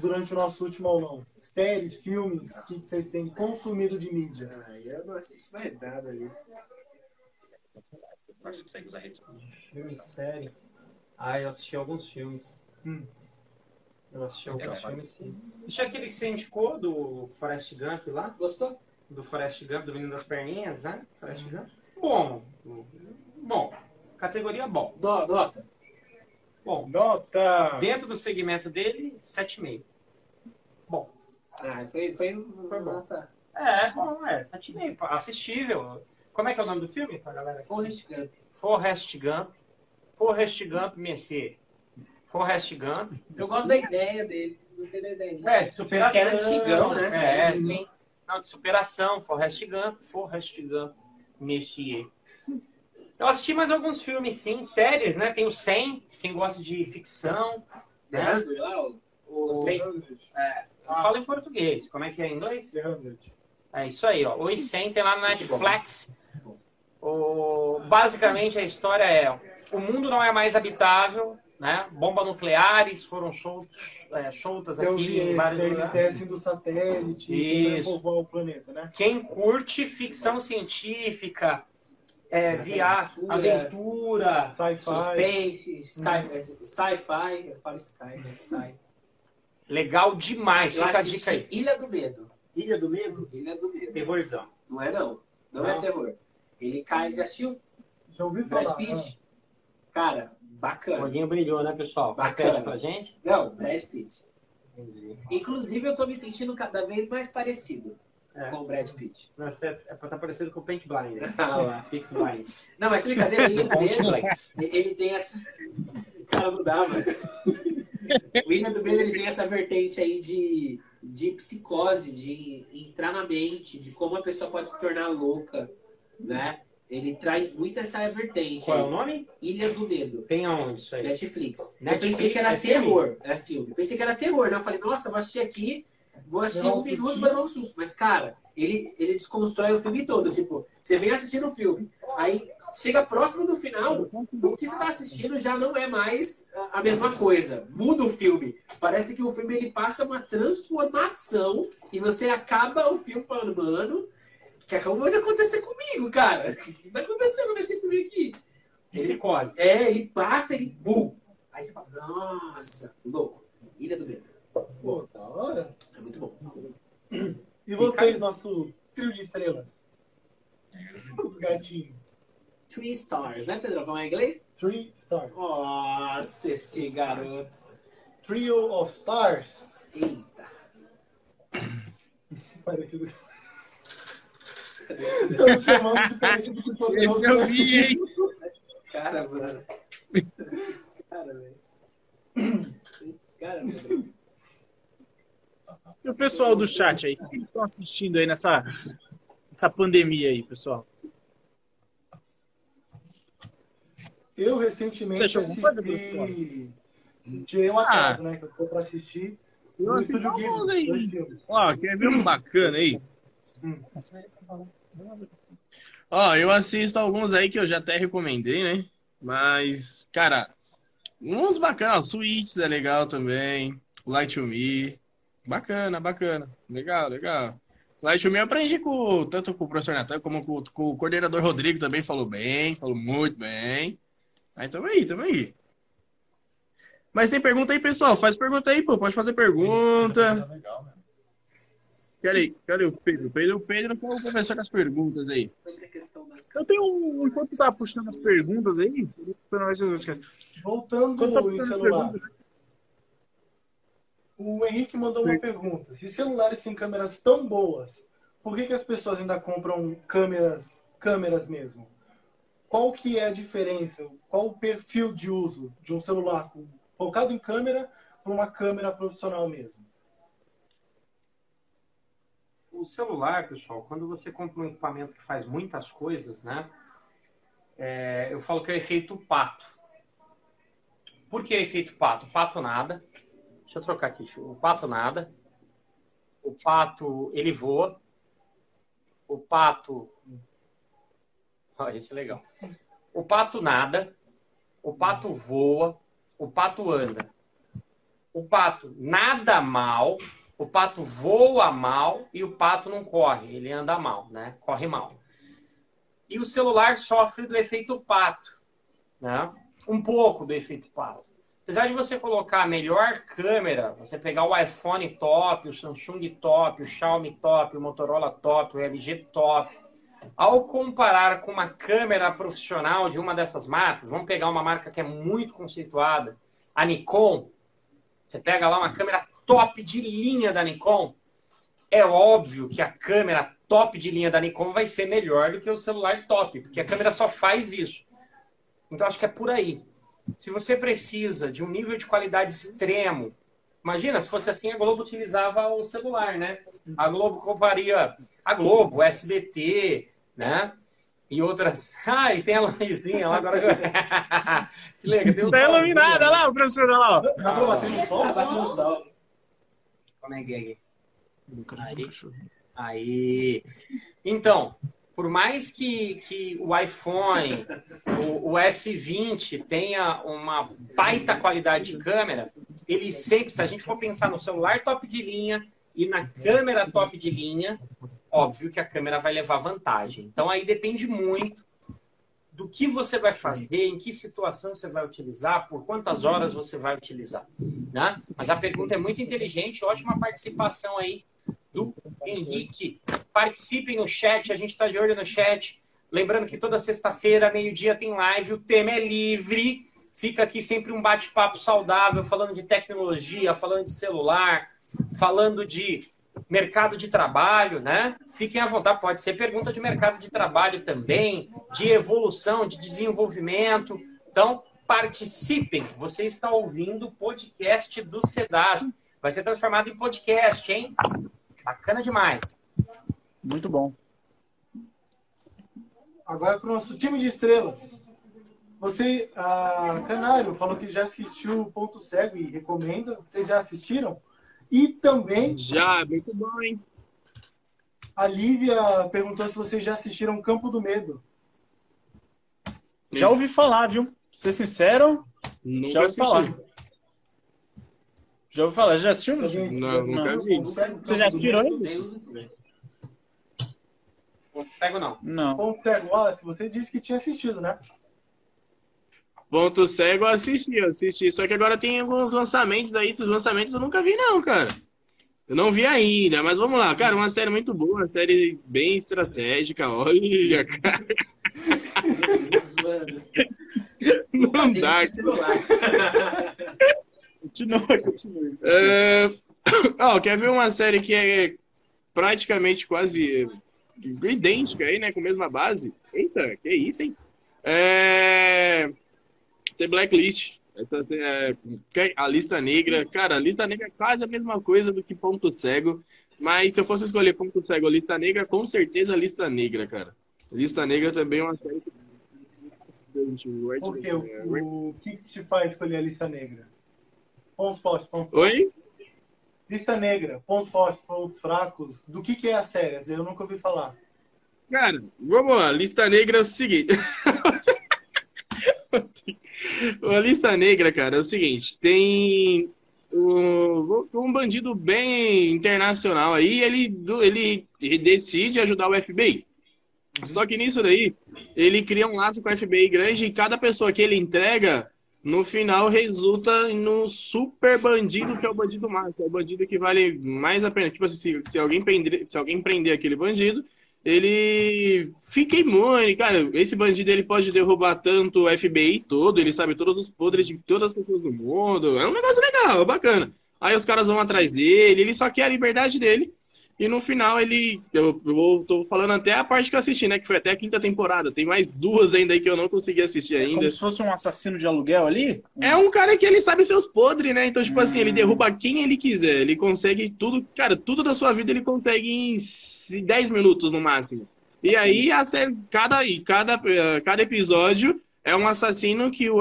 durante o nosso último aulão? Séries, filmes, o que que vocês têm consumido de mídia? Ah, eu não assisto mais nada ali. Acho que segue usar rede. Filme, série. Ah, eu assisti alguns filmes. Hum. Eu assisti alguns Legal, filmes, sim. Assisti aquele que você indicou do Forrest Gump lá? Gostou? Do Forrest Gump, do Menino das Perninhas, né? Forrest Gump. Bom. Bom. Categoria bom. Nota. Bom. Nota! Dentro do segmento dele, 7,5. Bom. Ah, foi, foi, Foi bom. nota. É, bom, é. 7,5. pô, Assistível. Como é que é o nome do filme, pra galera? Forrest Gump. Forrest Gump. Forrest Gump, Messier. Forrest Gump. Eu gosto da ideia dele. Gostei da ideia. É, de superação. Que era antigão, né? É, sim. Não, de superação. Forrest Gump, Forrest Gump, Messier. Eu assisti mais alguns filmes, sim. Séries, né? Tem o 100, quem gosta de ficção. Né? Lá, o, o, O- sei- Eu falo em português. Como é que é em inglês? É isso aí, ó. Os 100 tem lá no Netflix. O, basicamente a história é: o mundo não é mais habitável, né? Bombas nucleares foram soltos, é, soltas Eu aqui vi em vários eles lugares. descem do satélite povoar o planeta, né? Quem curte ficção científica, é, viagem, Aventura. aventura, Sci-fi. Space, sci- sci-fi, eu falo sky, né? Sci. legal demais. Eu Fica a dica aí. Ilha do Medo. Ilha do Medo? Ilha do Medo. Terrorzão. Não é não. Não, Não? é terror. Ele cai, já assistiu? Já ouvi Brad falar. Pitt? Cara, O bacana. olhinho brilhou, né, pessoal? Bacana. Pra gente. Não, Brad Pitt. Inclusive, eu tô me sentindo cada vez mais parecido É. com o Brad Pitt. Não, é é pra estar parecido com o Paint Blind. Ah, lá. Paint Blinds. Não, mas brincadeira, ele mesmo, ele tem essa... Cara, não dá, mano. O Ilha do Medo, ele tem essa vertente aí de, de psicose, de entrar na mente, de como a pessoa pode se tornar louca, né? Ele traz muito essa vertente. Qual é o nome? Ilha do Medo. Tem aonde isso aí? Netflix. Eu Netflix, pensei que era é filme? terror. É filme. Pensei que era terror, né? Eu falei, nossa, vou assistir aqui, vou assistir um minuto pra dar um susto. Mas, cara, ele, ele desconstrói o filme todo. Tipo, você vem assistindo o filme, aí chega próximo do final, o que você tá assistindo já não é mais a- mesma coisa. Muda o filme. Parece que o filme ele passa uma transformação e você acaba o filme falando, mano, que acabou de acontecer comigo, cara? O que vai acontecer, acontecer comigo aqui? Psicose. É, ele passa, ele bum. Aí você fala, nossa, louco. Ilha do Medo. Pô, da hora. É muito bom. E vocês, nosso trio de estrelas? Gatinho. Three Stars, né, Pedro? Como é em inglês? Three Stars. Nossa, esse garoto. Trio of Stars. Eita. Estamos chamando de parecido com todo Esse eu vi, hein? Cara, mano. Cara, velho. Esse cara, mano. E o pessoal do chat aí, o que eles estão assistindo aí nessa, nessa pandemia aí, pessoal? Eu recentemente Você alguma coisa, assisti... Tirei um atraso, né? Que eu fui pra assistir. Eu assisti Ghibli, aí. Ó, quer ver um bacana aí? Hum. Ó, eu assisto alguns aí que eu já até recomendei, né? Mas, cara, uns bacanas. Suítes é legal também. Light to Me. Bacana, bacana. Legal, legal. Light to Me eu aprendi com, tanto com o professor Natan como com, com o coordenador Rodrigo também falou bem, falou muito bem. Aí tamo aí, tamo aí. Mas tem pergunta aí, pessoal? Faz pergunta aí, pô. Pode fazer pergunta. Cadê, cadê o Pedro? O Pedro, o Pedro que o professor com as perguntas aí. Eu tenho, um- enquanto tá puxando as perguntas aí, Voltando enquanto tá celular. perguntas, O Henrique mandou uma pergunta. Se celulares têm câmeras tão boas, por que, que as pessoas ainda compram câmeras, câmeras mesmo? Qual que é a diferença? Qual o perfil de uso de um celular focado em câmera para uma câmera profissional mesmo? O celular, pessoal, quando você compra um equipamento que faz muitas coisas, né? é, eu falo que é o efeito pato. Por que efeito pato? Pato nada. Deixa eu trocar aqui. O pato nada. O pato, ele voa. O pato. Ó, esse é legal. O pato nada. O pato voa. O pato anda. O pato nada mal. O pato voa mal e o pato não corre, ele anda mal, né? Corre mal. E o celular sofre do efeito pato, né? Um pouco do efeito pato. Apesar de você colocar a melhor câmera, você pegar o iPhone top, o Samsung top, o Xiaomi top, o Motorola top, o LG top, ao comparar com uma câmera profissional de uma dessas marcas, vamos pegar uma marca que é muito conceituada, a Nikon, você pega lá uma câmera top de linha da Nikon, é óbvio que a câmera top de linha da Nikon vai ser melhor do que o celular top, porque a câmera só faz isso. Então acho que é por aí. Se você precisa de um nível de qualidade extremo, imagina se fosse assim a Globo utilizava o celular, né? A Globo compraria a Globo, o SBT, né? E outras. Ah, e tem a luzinha lá agora. que legal, tem um Tá iluminada lá, o professor, olha lá. ó. Dá pra bater no sol? Ah, bate no sol. Como é que é aqui? Aí. Aí. Então, por mais que, que o iPhone, o, o S20 tenha uma baita qualidade de câmera, ele sempre, se a gente for pensar no celular top de linha e na câmera top de linha, óbvio que a câmera vai levar vantagem. Então aí depende muito do que você vai fazer, em que situação você vai utilizar, por quantas horas você vai utilizar, né? Mas a pergunta é muito inteligente, ótima participação aí do Henrique. Participem no chat, a gente está de olho no chat. Lembrando que toda sexta-feira, meio-dia, tem live, o tema é livre. Fica aqui sempre um bate-papo saudável, falando de tecnologia, falando de celular, falando de mercado de trabalho, né? Fiquem à vontade, pode ser pergunta de mercado de trabalho também, de evolução, de desenvolvimento. Então, participem. Você está ouvindo o podcast do CEDAS. Vai ser transformado em podcast, hein? Bacana demais. Muito bom. Agora para o nosso time de estrelas. Você, a Canário, falou que já assistiu o Ponto Cego e recomenda. Vocês já assistiram? E também Já, muito bom, hein? a Lívia perguntou se vocês já assistiram Campo do Medo. Já ouvi falar, viu? Pra ser sincero, Nunca já ouvi assisti. falar. Já ouvi falar. Já assistiu? Não, nunca vi. Você já assistiu ele? Não pego, não. Não. Ponto Cego, Wallace, você disse que tinha assistido, né? Ponto cego eu assisti, eu assisti. Só que agora tem alguns lançamentos aí. Esses lançamentos eu nunca vi, não, cara. Eu não vi ainda, mas vamos lá. Cara, uma série muito boa, uma série bem estratégica. Olha, cara. Não dá. Continua, continua. É, Ó, quer ver uma série que é praticamente quase idêntica aí, né? Com a mesma base. Eita, que isso, hein? É... The Blacklist. Essa, é, a lista negra, cara, a lista negra é quase a mesma coisa do que ponto cego. Mas se eu fosse escolher ponto cego ou lista negra, com certeza lista negra, cara. Lista negra também é uma série que. O, o que, que te faz escolher a lista negra? Pontos fortes, pontos Oi? Lista negra, pontos fortes, pontos fracos. Do que, que é a série? Eu nunca ouvi falar. Cara, vamos lá. Lista negra é o seguinte. a lista negra, cara, é o seguinte: tem um, um bandido bem internacional aí, ele, ele decide ajudar o FBI. Só que nisso daí, ele cria um laço com o FBI grande e cada pessoa que ele entrega, no final resulta no super bandido que é o bandido máximo, é o bandido que vale mais a pena. Tipo assim, se, se, alguém, prender, se alguém prender aquele bandido, ele fica imune, cara. Esse bandido ele pode derrubar tanto o FBI todo, ele sabe todos os podres de todas as pessoas do mundo. É um negócio legal, bacana. Aí os caras vão atrás dele, ele só quer a liberdade dele. E no final ele. Eu, eu tô falando até a parte que eu assisti, né? Que foi até a quinta temporada. Tem mais duas ainda aí que eu não consegui assistir ainda. É como se fosse um assassino de aluguel ali? É um cara que ele sabe seus podres, né? Então, tipo hum. assim, ele derruba quem ele quiser. Ele consegue tudo. Cara, tudo da sua vida ele consegue em 10 minutos no máximo. E aí, a série, cada, cada, eh, cada episódio é um assassino que o,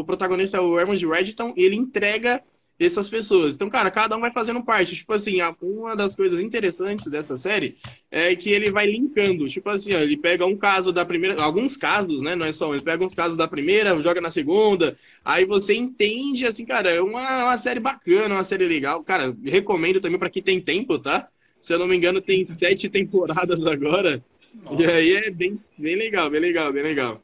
o protagonista é o Herman Redditon, ele entrega essas pessoas. Então, cara, cada um vai fazendo parte. Tipo assim, uma das coisas interessantes dessa série é que ele vai linkando. Tipo assim, ó, ele pega um caso da primeira, alguns casos, né? Não é só, ele pega uns casos da primeira, joga na segunda. Aí você entende, assim, cara, é uma, uma série bacana, uma série legal. Cara, recomendo também para quem tem tempo, tá? Se eu não me engano, tem sete temporadas agora. Nossa. E aí é bem, bem legal, bem legal, bem legal.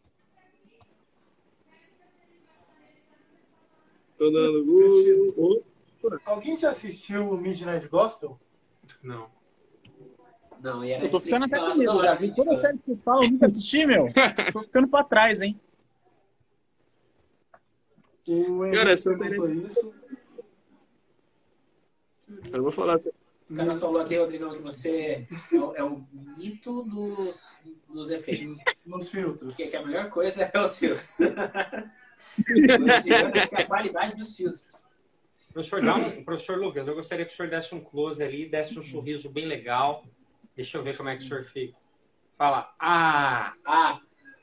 Tô dando Google. Alguém já assistiu o Midnight Gospel? Não. Não, e eu tô ficando até com medo, já vi toda a série que vocês falam, eu nunca assisti, meu. tô ficando pra trás, hein. Cara, essa isso. Eu vou falar. Os caras falou aqui, Rodrigão, que você é o, é o mito dos, dos efeitos. Nos filtros. Que, que a melhor coisa é o filtro. a qualidade dos filtros. Professor, dá um, professor Lucas, eu gostaria que o senhor desse um close ali, desse um sorriso bem legal. Deixa eu ver como é que o senhor fica. Fala, ah, ah,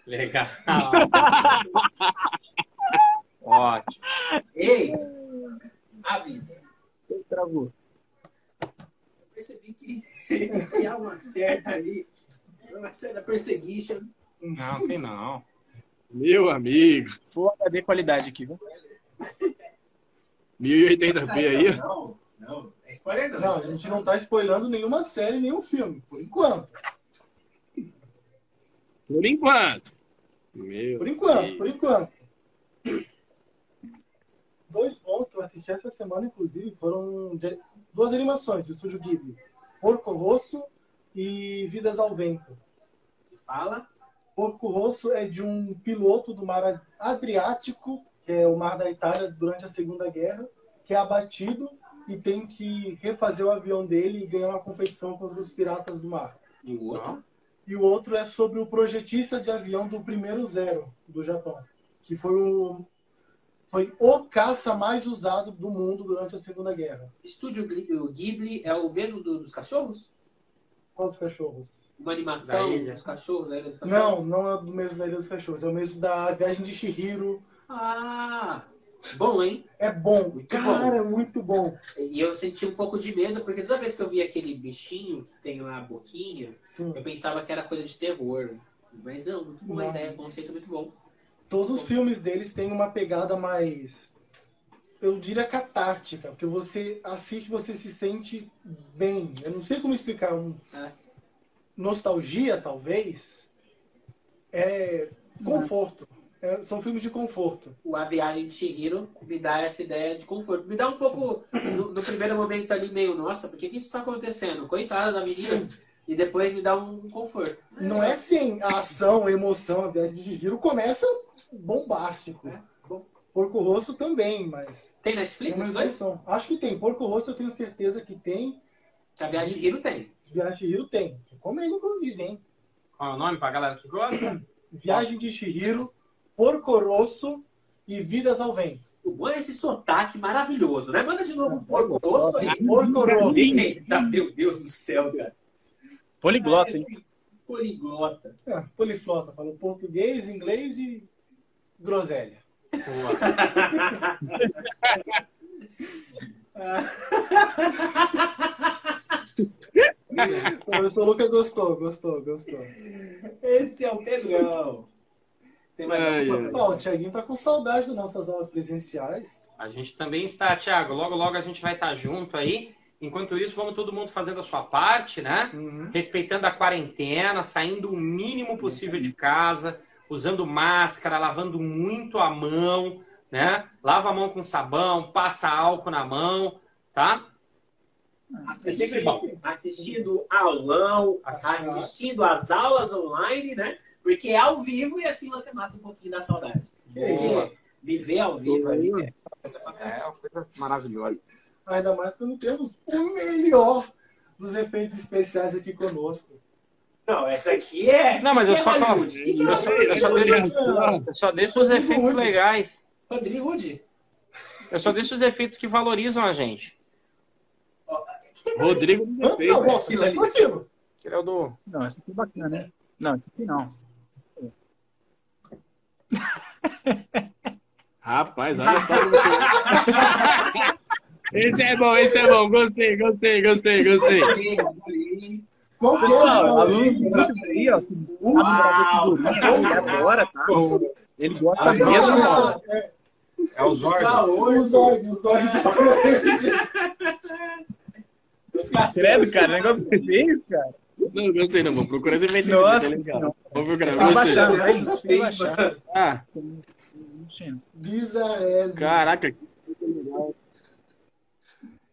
legal. Ótimo. Ei, a vida. Travou. Eu percebi que tem uma certa ali, uma certa perseguition. Não, tem não. Meu amigo. Full HD qualidade aqui, viu? 1080p aí? Não, não. É spoiler não. Não, a gente não tá spoilando nenhuma série, nenhum filme, por enquanto. Por enquanto. Meu por enquanto, Deus. por enquanto. Dois pontos que eu assisti essa semana, inclusive, foram duas animações do Estúdio Ghibli. Porco Rosso e Vidas ao Vento. Que fala? Porco Rosso é de um piloto do mar Adriático, que é o mar da Itália, durante a Segunda Guerra, que é abatido e tem que refazer o avião dele e ganhar uma competição contra os piratas do mar. E o outro? E o outro é sobre o projetista de avião do primeiro Zero, do Japão, que foi o, foi o caça mais usado do mundo durante a Segunda Guerra. Estúdio Ghibli é o mesmo dos cachorros? Qual dos cachorros? Uma animação dos cachorros, da Ilha dos Cachorros? Não, não é do mesmo da Ilha dos Cachorros. É o mesmo da Viagem de Shihiro. Ah, bom, hein? É bom. Muito Cara, bom. é muito bom. E eu senti um pouco de medo, porque toda vez que eu vi aquele bichinho que tem lá a boquinha, Sim. eu pensava que era coisa de terror. Mas não, muito boa ideia, conceito muito bom. Todos os filmes deles têm uma pegada mais eu diria catártica, porque você assiste, você se sente bem. Eu não sei como explicar. Um, é nostalgia, talvez, é conforto. É, são filmes de conforto. O A Viagem de Chihiro me dá essa ideia de conforto. Me dá um pouco, no, no primeiro momento ali, meio, nossa, por que, que isso está acontecendo? Coitada da menina. Sim. E depois me dá um conforto. Não é assim, a ação, a emoção, a viagem de Chihiro começa bombástico. É. Porco Rosto também, mas. Tem Netflix? Tem Acho que tem. Porco Rosto eu tenho certeza que tem. A Viagem de Chihiro tem. Viagem de Chihiro tem. Recomendo, inclusive, hein? Qual é o nome pra galera que gosta? Viagem de Chihiro, Porco Rosso e Vidas ao Vento. O bom é esse sotaque maravilhoso, né? Manda de novo um porco rosto aí. Porco Rosso. Meu Deus do céu, cara. Poliglota, hein? Poliglota. É, poliflota, falou português, inglês e groselha. O Toluca gostou, gostou, gostou. Esse é o Pedrão. Tem mais Ai, alguma ai. Ó, o Thiaguinho tá com saudade das nossas aulas presenciais. A gente também está, Thiago. Logo, logo a gente vai estar junto aí. Enquanto isso, vamos todo mundo fazendo a sua parte, né? Respeitando a quarentena, saindo o mínimo possível de casa, usando máscara, lavando muito a mão, né? Lava a mão com sabão, passa álcool na mão, tá? É sempre bom. Assistindo aulão, assistindo as aulas online, né? Porque é ao vivo e assim você mata um pouquinho da saudade. Viver ao vivo ali é É uma coisa maravilhosa. Ainda mais quando temos o melhor dos efeitos especiais aqui conosco. Não, essa aqui é. Não, mas eu é só, que é eu só, deixo, os efeitos legais. Hollywood? Eu só deixo os efeitos que valorizam a gente. Rodrigo Não, não, aquilo é contigo. Ele é o do. Não, esse aqui é bacana, né? Não, esse aqui não. Rapaz, olha só. esse é bom, esse é bom. Gostei, gostei, gostei, gostei. Qual que é? O- do Lucas aí, ó, que sabe agora, tá? Ele gosta Ah, mesmo, é, É o Zordon. Os dois, os dois. Credo, cara, negócio feio, cara. Não, gostei, não. Vou procurar esse. Nossa tá legal. senhora. Vou procurar. Tá baixando? Gostei, mano. Ah, Diz a caraca.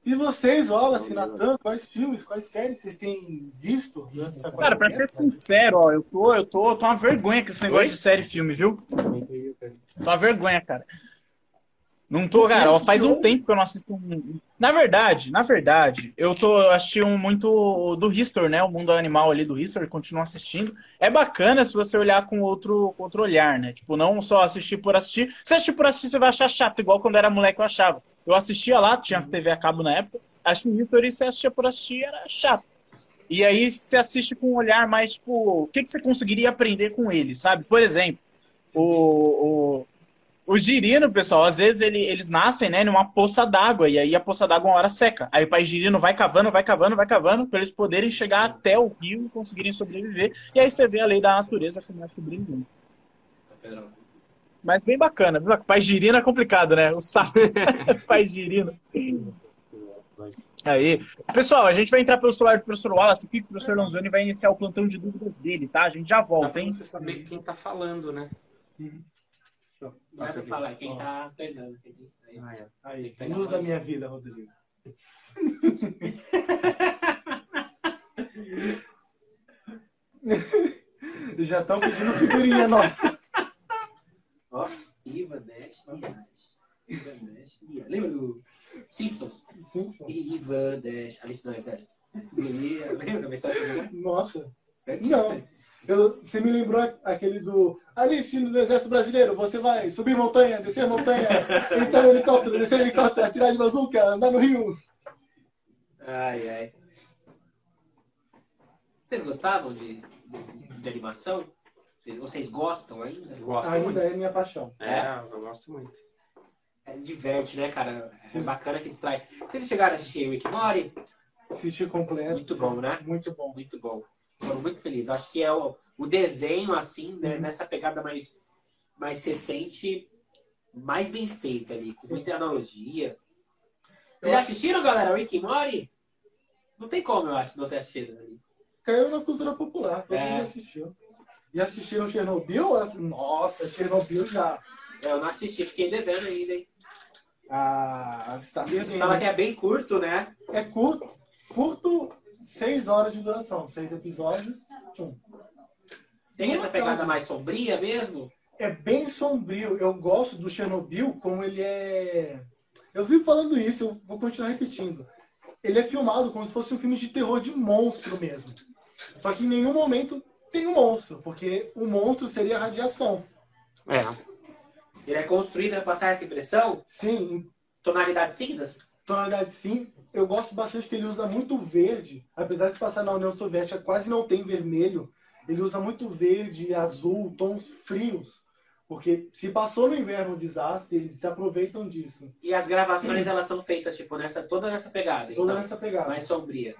E vocês, Wallace, Natan, quais filmes, quais séries vocês têm visto nessa Cara, pra ser sincero, ó, eu tô, eu tô, tô uma vergonha com esse negócio Oi? de série e filme, viu? Tô uma vergonha, cara. Não tô, cara, faz um tempo que eu não assisto um. Na verdade, na verdade, eu tô assistindo muito do History, né? O mundo animal ali do History, continuo assistindo. É bacana se você olhar com outro, com outro olhar, né? Tipo, não só assistir por assistir. Se assistir por assistir, você vai achar chato, igual quando era moleque eu achava. Eu assistia lá, tinha TV a cabo na época, assistia o History você assistia por assistir, era chato. E aí você assiste com um olhar mais, tipo, o que, que você conseguiria aprender com ele, sabe? Por exemplo, o, o, o girino, pessoal, às vezes ele- eles nascem, né, numa poça d'água, e aí a poça d'água uma hora seca. Aí o pai girino vai cavando, vai cavando, vai cavando, para eles poderem chegar até o rio e conseguirem sobreviver. E aí você vê a lei da natureza como é sobrevivendo. Mas bem bacana, viu? Pai girino é complicado, né? O sapo. pai girino. Aí. Pessoal, a gente vai entrar pelo celular do professor Wallace aqui, o professor Lonzoni vai iniciar o plantão de dúvidas dele, tá? A gente já volta, hein? saber quem tá falando, né? Não é pra falar quem tá pesando. Ah, é. Aí, luz da minha vida, Rodrigo. Já estão pedindo figurinha nossa. Iva Dash Dias. Iva Dash Dias. Lembra do Simpsons? Simpsons. Iva Dash. Alice no Exército. Lembra da mensagem? Nossa. É Não. Eu, você me lembrou aquele do Alice no Exército Brasileiro, você vai subir montanha, descer montanha, entrar no helicóptero, descer no helicóptero, atirar de bazuca, andar no rio. Ai, ai. Vocês gostavam de, de, de animação? Vocês, vocês gostam ainda? Gosto Ainda muito. é minha paixão. É, eu gosto muito. É, diverte, né, cara? É bacana que distrai. Vocês chegaram a assistir Rick Morty? Assistir completo. Muito bom, né? Muito bom. Muito bom. Foram muito felizes. Acho que é o, o desenho, assim, né, nessa pegada mais, mais recente, mais bem feita ali, com muita analogia. Vocês já assistiram, galera, Rick Morty? Não tem como, eu acho, não ter assistido ali. Caiu na cultura popular, todo É. mundo assistiu. E assistiram Chernobyl? Nossa, Chernobyl já. É, eu não assisti, fiquei devendo ainda, hein? Ah, está bem. Fala que é bem curto, né? É curto, curto, seis horas de duração, seis episódios. um. Tem essa pegada mais sombria mesmo? É bem sombrio. Eu gosto do Chernobyl como ele é. Eu vivo falando isso, eu vou continuar repetindo. ele é filmado como se fosse um filme de terror de monstro mesmo. Só que em nenhum momento tem um monstro, porque o monstro seria a radiação. É. Ele é construído para passar essa impressão? Sim, Tonalidade cinza? Tonalidade sim. Eu gosto bastante que ele usa muito verde, apesar de passar na União Soviética, quase não tem vermelho. Ele usa muito verde, azul, tons frios. Porque se passou no inverno um desastre, eles se aproveitam disso. E as gravações, elas são feitas, tipo, nessa, toda nessa pegada. Toda então, nessa pegada. mais sombria.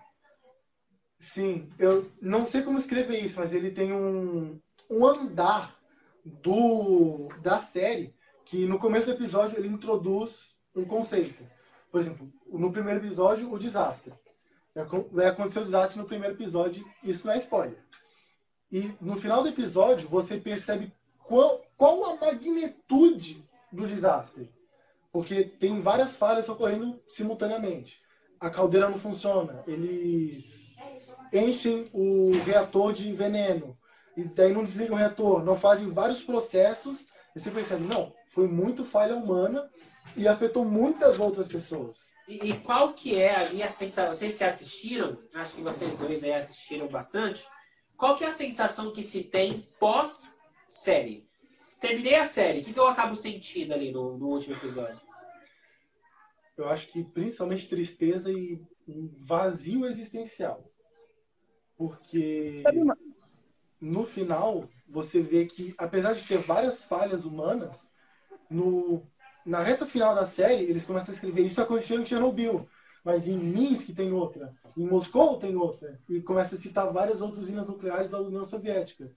Sim, eu não sei como escrever isso, mas ele tem um, um andar do da série que no começo do episódio ele introduz um conceito. Por exemplo, no primeiro episódio, o desastre. Vai acon- Vai acontecer o desastre no primeiro episódio, isso não é spoiler. E no final do episódio, você percebe qual, qual a magnitude do desastre. Porque tem várias falhas ocorrendo simultaneamente. A caldeira não funciona, eles enchem o reator de veneno, e daí não desligam o reator, não fazem vários processos, e você percebe, não, foi muito falha humana e afetou muitas outras pessoas. E, e qual que é a minha sensação? Vocês que assistiram, acho que vocês dois aí assistiram bastante. Qual que é a sensação que se tem pós-série? Terminei a série, o que, que eu acabo sentindo ali no, no último episódio? Eu acho que principalmente tristeza e um vazio existencial. Porque no final você vê que, apesar de ter várias falhas humanas, no, na reta final da série eles começam a escrever isso aconteceu em Chernobyl, mas em Minsk tem outra, em Moscou tem outra, e começa a citar várias outras usinas nucleares da União Soviética.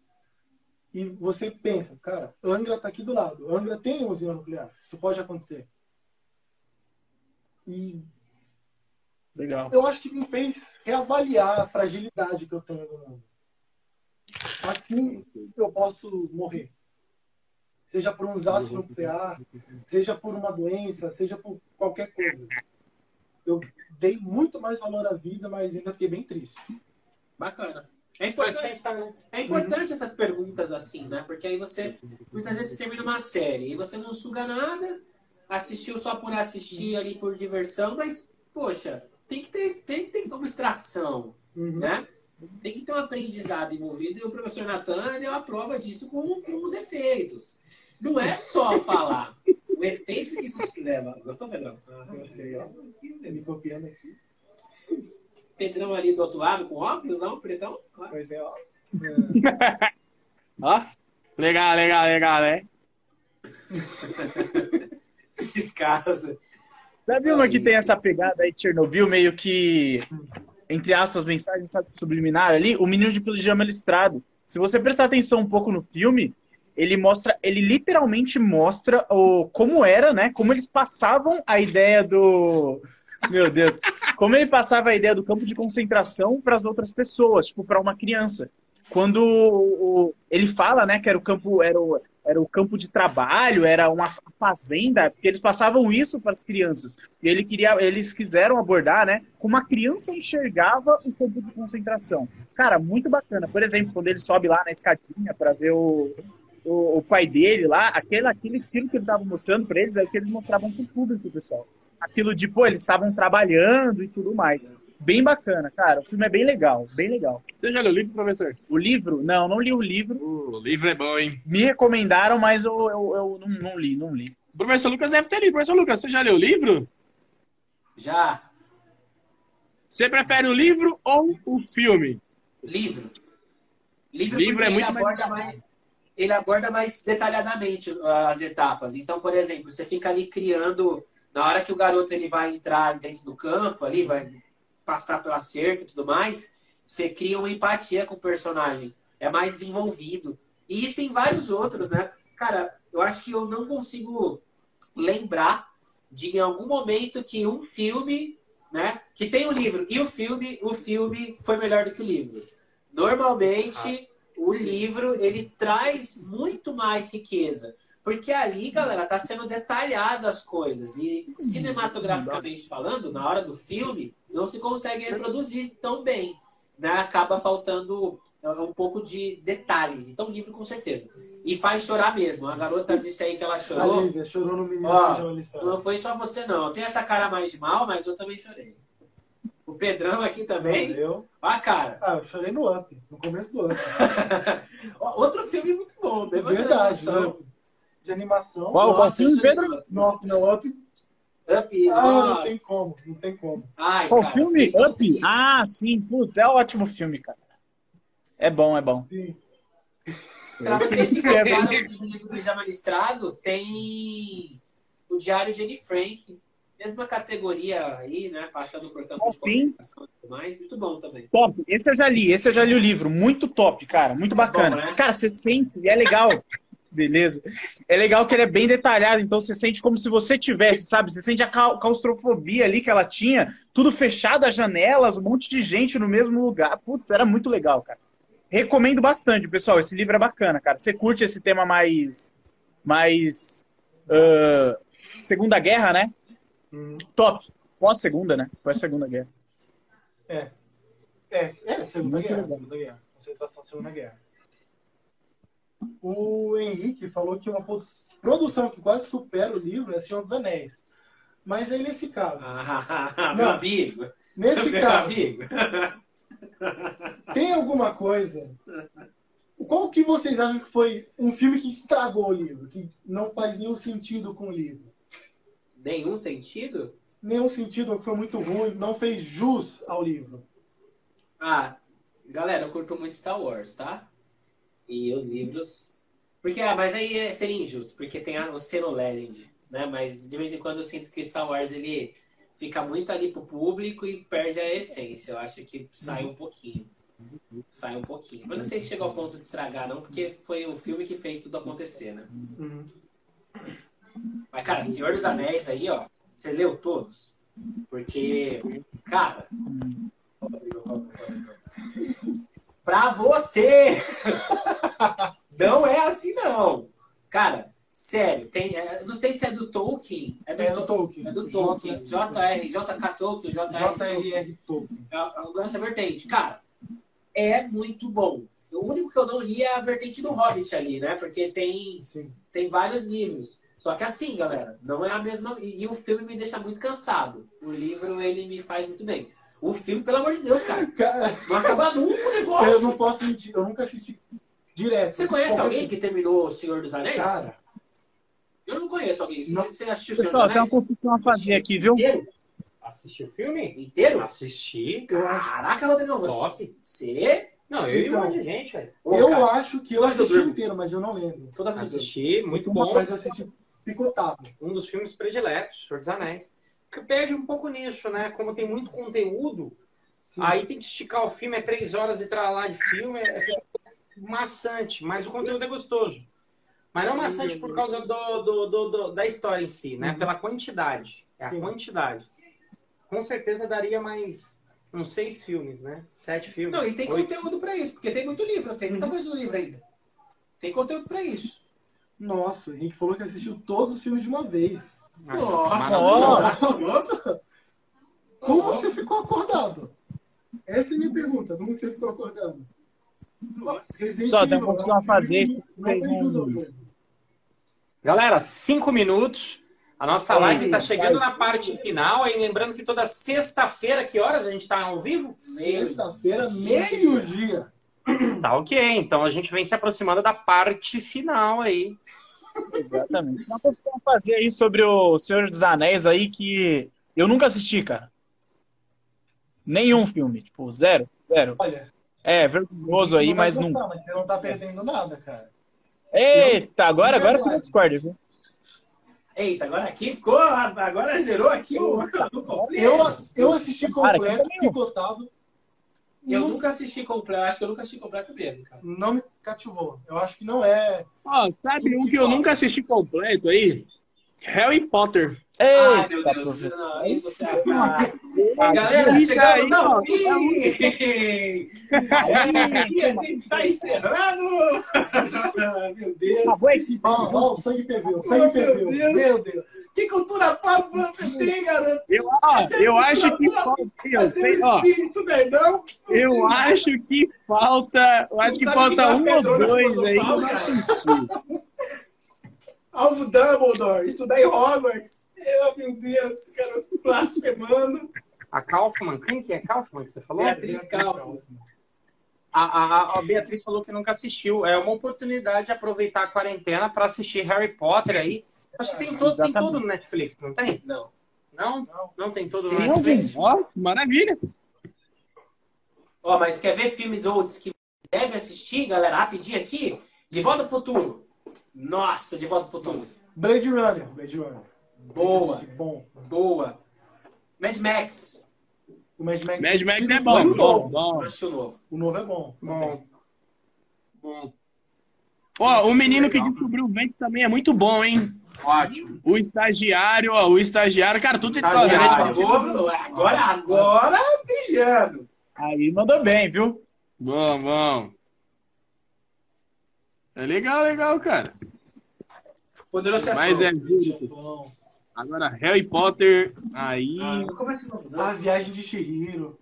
E você pensa, cara, Angra está aqui do lado, Angra tem uma usina nuclear, isso pode acontecer. E Legal. eu acho que me fez reavaliar a fragilidade que eu tenho no mundo. Aqui eu posso morrer. Seja por um desastre nuclear, seja por uma doença, seja por qualquer coisa. Eu dei muito mais valor à vida, mas ainda fiquei bem triste. Bacana. É importante, é importante essas perguntas assim, né? Porque aí você, muitas vezes, você termina uma série e você não suga nada, assistiu só por assistir ali por diversão, mas, poxa, tem que ter, tem que ter uma extração, Uhum. né? Tem que ter um aprendizado envolvido e o professor Natan é uma prova disso com, com os efeitos. Não é só falar. O efeito que isso te leva. Gostou, Pedrão? Gostei, ó. Me copiando aqui. Pedrão ali do outro lado com óculos, não? Pretão? Claro. Pois é, ó. Ó, legal, legal, legal, né? Descasa. Sabe uma que tem essa pegada aí de Chernobyl, meio que, entre aspas, mensagem sabe, subliminar ali? O menino de pijama listrado. Se você prestar atenção um pouco no filme, ele mostra, ele literalmente mostra o, como era, né? Como eles passavam a ideia do. Meu Deus. Como ele passava a ideia do campo de concentração para as outras pessoas, tipo, para uma criança. Quando o- ele fala, né, que era o campo, era o, era o campo de trabalho, era uma fazenda, porque eles passavam isso para as crianças. E ele queria, eles quiseram abordar, né, como a criança enxergava o campo de concentração. Cara, muito bacana. Por exemplo, quando ele sobe lá na escadinha para ver o, o, o pai dele lá, aquele, aquele, aquilo que ele estava mostrando para eles é o que eles mostravam para o público, pessoal. Aquilo de, pô, eles estavam trabalhando e tudo mais. Bem bacana, cara. O filme é bem legal, bem legal. Você já leu o livro, professor? O livro? Não, não li o livro. O livro é bom, hein? Me recomendaram, mas eu, eu, eu não, não li, não li. O professor Lucas deve ter lido. Professor Lucas, você já leu o livro? Já. Você prefere o livro ou o filme? Livro. Livro, Livro é muito aborda mais, ele aborda mais detalhadamente uh, as etapas. Então, por exemplo, você fica ali criando na hora que o garoto ele vai entrar dentro do campo ali, vai passar pela cerca e tudo mais, você cria uma empatia com o personagem. É mais desenvolvido. E isso em vários outros, né? Cara, eu acho que eu não consigo lembrar de em algum momento que um filme, né? Que tem o livro e o filme, o filme foi melhor do que o livro. Normalmente, o livro ele traz muito mais riqueza. Porque ali, galera, tá sendo detalhado as coisas. E cinematograficamente falando, na hora do filme, não se consegue reproduzir tão bem. Né? Acaba faltando é, um pouco de detalhe. Então, o livro com certeza. E faz chorar mesmo. A garota disse aí que ela A chorou. Lívia chorou no menino Ó. Não foi só você, não. Tem essa cara mais de mal, mas eu também chorei. O Pedrão aqui também. Eu, Ah, cara. ah, eu chorei no Up, no começo do Up. Outro filme muito bom. bem Verdade, animação. Up. De animação. Qual o esse Pedro? filme- Não, não, Up. Up, Ah, não tem como, não tem como. Ai, Qual cara, filme? tem- Up? Ah, sim, putz, é um ótimo filme, cara. É bom, é bom. Sim. Pra vocês que É compraram bom. o livro Pijama Listrado, tem o Diário de Anne Frank. Mesma categoria aí, né? Passando por campo de concentração e tudo mais. Muito bom também. Top. Esse eu já li, esse eu já li o livro. Muito top, cara. Muito bacana. Bom, né? Cara, você sente, e é legal. Beleza. É legal que ele é bem detalhado, então você sente como se você tivesse, sabe? Você sente a claustrofobia ali que ela tinha, tudo fechado, as janelas, um monte de gente no mesmo lugar. Putz, era muito legal, cara. Recomendo bastante, pessoal. Esse livro é bacana, cara. Você curte esse tema mais. mais. ah, Segunda Guerra, né? Top. Pós-segunda, né? Pós-segunda guerra. É, é, Segunda Muito Guerra, legal. Segunda Guerra. Concentração Segunda Guerra. O Henrique falou que uma produ- produção que quase supera o livro é Senhor dos Anéis. Mas aí nesse caso, Ah, meu amigo. nesse Meu caso, amigo. tem alguma coisa? Qual que vocês acham que foi um filme que estragou o livro, que não faz nenhum sentido com o livro? Nenhum sentido? Nenhum sentido, foi muito ruim, não fez jus ao livro. Ah, galera, eu curto muito Star Wars, tá? E os livros. Porque, ah, mas aí é- seria injusto, porque tem o selo Legend, né? Mas de vez em quando eu sinto que Star Wars ele fica muito ali pro público e perde a essência. Eu acho que sai um pouquinho. Sai um pouquinho. Mas não sei se chegou ao ponto de estragar, não, porque foi o filme que fez tudo acontecer, né? Mas, cara, Senhor dos Anéis aí, ó, você leu todos? Porque, cara. Pra você! Não é assim, não. Cara, sério, tem, é, não sei se é do Tolkien. É do, É do Tol- Tolkien. É do Tolkien. J.R. J.K. Tolkien, J.R. Tolkien. J.R.R. Tolkien. É a mudança vertente. Cara, é muito bom. O único que eu não li é a vertente do Hobbit ali, né? Porque tem, Sim. tem vários livros. Só que assim, galera, não é a mesma. E, e o filme me deixa muito cansado. O livro, ele me faz muito bem. O filme, pelo amor de Deus, cara. Cara, Não acaba nunca o eu negócio. não posso mentir, eu nunca assisti direto. Você conhece alguém que terminou O Senhor dos Anéis? Cara, Eu não conheço alguém. Não. Você assistiu O Senhor Pessoal, dos tem uma Anéis? confusão a fazer aqui, viu? Inteiro? Assistiu o filme? Inteiro? Assisti. eu Caraca, Rodrigão, Top. você. Não, eu e um Então. monte de gente, velho. Eu cara, acho que eu Mas eu assisti inteiro, mas eu não lembro. Toda vez que eu Assisti, muito Uma bom. coisa eu assisti picotado. Um dos filmes prediletos, Senhor dos Anéis. Que perde um pouco nisso, né? Como tem muito conteúdo, aí tem que esticar o filme, é três horas e lá de filme, é é maçante, mas o conteúdo é gostoso. Mas não maçante por causa do, do- do- do- da história em si, né? Pela quantidade. É a Sim. quantidade. Com certeza daria mais uns seis filmes, né? Sete filmes. Não, e tem oito. conteúdo pra isso, porque tem muito livro, tem muita coisa no livro ainda. Tem conteúdo pra isso. Nossa, a gente falou que assistiu todos os filmes de uma vez. Nossa! Nossa! Como você ficou acordado? Essa é a minha pergunta. Como você ficou acordado? Só, tem Evil, uma confusão a fazer. Galera, cinco minutos. A nossa live está chegando na parte final. E lembrando que toda sexta-feira, que horas a gente está ao vivo? Sexta-feira, meio-dia. Tá ok. Então a gente vem se aproximando da parte final aí. Exatamente. Uma coisa que eu vou fazer aí sobre o Senhor dos Anéis aí que eu nunca assisti, cara. Nenhum filme, tipo, zero, zero. Olha, É, vergonhoso aí, vai mas não. mas Você não tá perdendo nada, cara. Eita, agora, agora eu Discord, viu? Eita, agora aqui ficou. Agora zerou aqui o. Eu, eu assisti completo, legal. picotado. Eu Não, nunca assisti completo, acho que eu nunca assisti completo mesmo, cara. não me cativou. Eu acho que não é. Ó, sabe um que eu nunca assisti completo aí? Harry Potter. Ai, meu Eita, Deus. professor. Não, aí você Ah, Galera, chegamos ó. fim! Aí, a gente tá encerrando! Meu Deus! Acabou a equipe. Ó, ó, o sangue ferveu, o sangue Oh, meu. Deus. Que cultura pop você tem, garoto? Eu, ó, eu acho que falta. Eu acho que falta. Eu acho que falta um ou dois aí. que eu não assisti. Alvo Dumbledore, estudar em Hogwarts. Oh, meu Deus, garoto blasfemando. A Kaufman, quem que é Kaufman que você falou? Beatriz Kaufman. A, a, a Beatriz falou que nunca assistiu. É uma oportunidade de aproveitar a quarentena para assistir Harry Potter aí. Acho que tem, todo, tem tudo no Netflix, não tem? Não. Não? Não tem tudo no Sim. Netflix? Ó, maravilha. Ó, mas quer ver filmes outros que deve assistir, galera? Rapidinho aqui. De Volta ao Futuro. Nossa, De Volta ao Futuro. Blade Runner. Blade Runner. Boa, Bom. boa. Mad Max. O Mad Max. Mad Max é bom, bom, bom. Muito novo. O novo é bom. Bom. Bom. Ó, o menino que descobriu o vento também é muito bom, hein? Ótimo. O estagiário, ó, o estagiário, cara, tudo né? Estagiário. Agora, agora, agora, brilhando. Aí mandou bem, viu? Bom, bom. É legal, legal, cara. Poderoso Chefão. Mas é justo. Bom. Agora, Harry Potter, aí, novo. A viagem de Shihiro.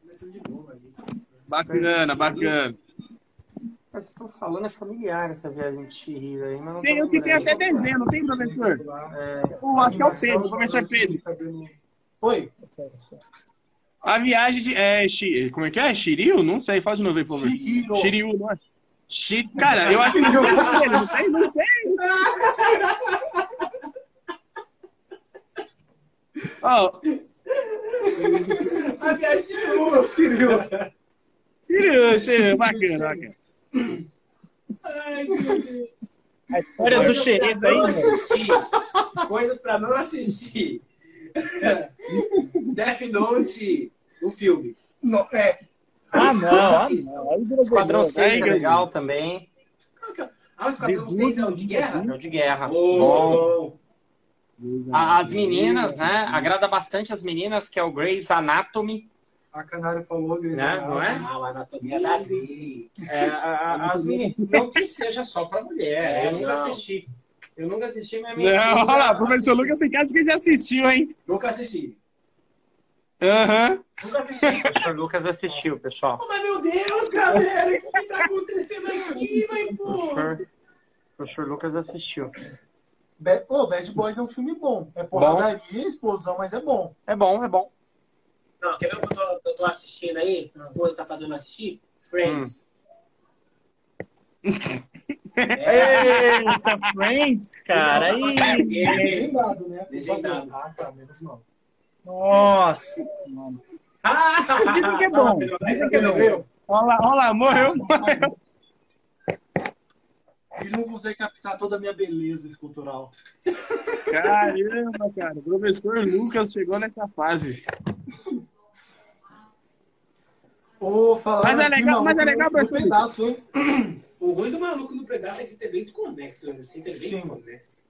Começando de novo ali. bacana, bacana. Vocês estão falando é familiar essa viagem de Chihiro aí, mas não Tem um que tem até desenho, não tem, professor? É, Eu acho que é o Pedro, o professor Pedro. Oi. A viagem de. É, Shi- como é que é? Shiryu? Não sei, faz de novo aí, por favor. Shihiro. Shiryu, não é? Shi- Cara, eu acho que ele jogou não sei, não sei. Ó, A viagem de novo. Shiryu, Shiryu, bacana, bacana. A história do xerife aí, velho. Coisas pra não assistir. Death Note, o filme. Não, é. Ah, não, ah, não. Esquadrão vergonha. 6 é legal também. Ah, o Esquadrão 6 é o de guerra? É o de guerra. Bom. Oh, As meninas, né? Agrada bastante as meninas, que é o Grey's Anatomy. A Canário falou, Grey's Né? Anatomy. Não é? Ah, a anatomia da Grey. É, as meninas. Não que seja só pra mulher. É, eu nunca não. assisti. Eu nunca assisti, mas Não, olha lá, professor Lucas tem de que já assistiu, hein? Nunca assisti. Aham. Assisti. O professor Lucas assistiu, pessoal. Oh, mas meu Deus, galera, o que tá acontecendo aqui, vai, O pô? professor, o professor Lucas assistiu. Ba- Pô, Bad Boys é um filme bom. É porradaria, explosão, mas é bom. É bom, é bom. Não, quer ver o que eu tô, eu tô assistindo aí? A esposa tá fazendo assistir? Friends. Eita, Friends, cara. Aí. Legendado, né? Legendado. Ah, tá, menos mal. Nossa. Ah! Dizem que é bom. Dizem que é bom. Olha lá, olha lá, morreu, morreu. Eles não conseguem captar toda a minha beleza escultural. Caramba, cara. O professor Lucas chegou nessa fase. Falando Mas é legal- mas é maluco, legal, no professor. pedaço, hein? O ruim do maluco no pedaço é que tem bem desconexo. Sinto ele bem Sim. desconexo.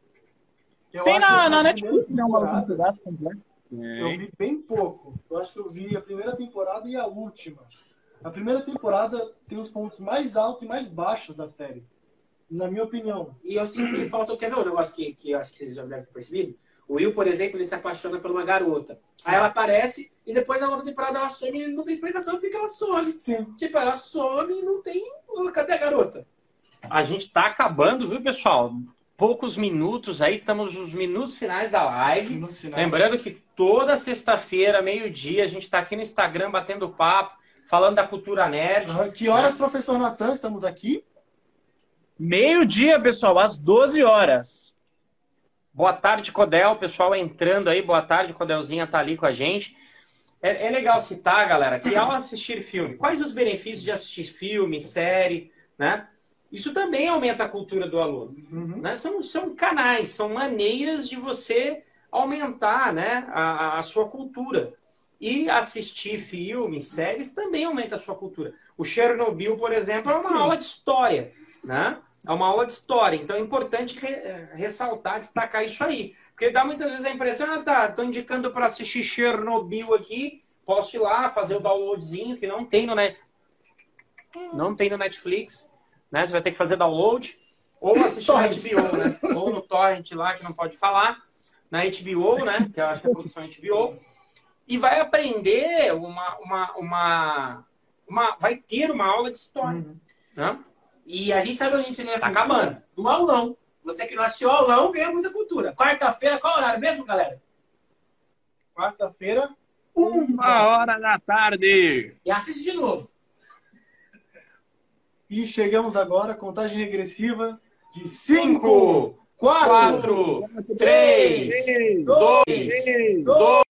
Tem na, que na Netflix, não, um temporada- pedaço completo. Eu vi bem pouco. Eu acho que eu vi a primeira temporada e a última. A primeira temporada tem os pontos mais altos e mais baixos da série. Na minha opinião. E eu sinto que falta. Quer ver um negócio que, que eu acho que vocês já devem ter percebido? O Will, por exemplo, ele se apaixona por uma garota. Aí ela aparece e depois na outra temporada ela some e não tem explicação porque que ela some. Sim. Tipo, ela some e não tem. Cadê a garota? A gente tá acabando, viu, pessoal? Poucos minutos aí, estamos nos minutos finais da live. Finais. Lembrando que toda sexta-feira, meio-dia, a gente está aqui no Instagram batendo papo, falando da cultura nerd. Aham. Que horas, professor Natan, estamos aqui? Meio-dia, pessoal, às 12 horas. Boa tarde, Codel. Pessoal entrando aí, boa tarde, Codelzinha tá ali com a gente. É, é legal citar, galera, que ao assistir filme, quais os benefícios de assistir filme, série, né? Isso também aumenta a cultura do aluno. Uhum. né? São, são canais, são maneiras de você aumentar né, a, a sua cultura. E assistir filmes, séries, também aumenta a sua cultura. O Chernobyl, por exemplo, é uma aula de história. Né? É uma aula de história. Então é importante re- eh, ressaltar, destacar isso aí. Porque dá muitas vezes a impressão, ah, tá, estou indicando para assistir Chernobyl aqui, posso ir lá fazer o downloadzinho, que não tem no, net... não tem no Netflix. Né? Você vai ter que fazer download. Ou assistir na HBO, né? Ou no Torrent lá, que não pode falar. Na HBO, né? Que eu acho que é a produção HBO. E vai aprender uma, uma, uma, uma- Vai ter uma aula de história. Né? E a gente sabe onde a gente Tá cultura? acabando. No aulão. Você que não assistiu aulão ganha muita cultura. Quarta-feira, qual horário mesmo, galera? Quarta-feira, Uma hora da tarde. E assiste de novo. E chegamos agora, contagem regressiva de 5, 4, 4, 3, 2, 2,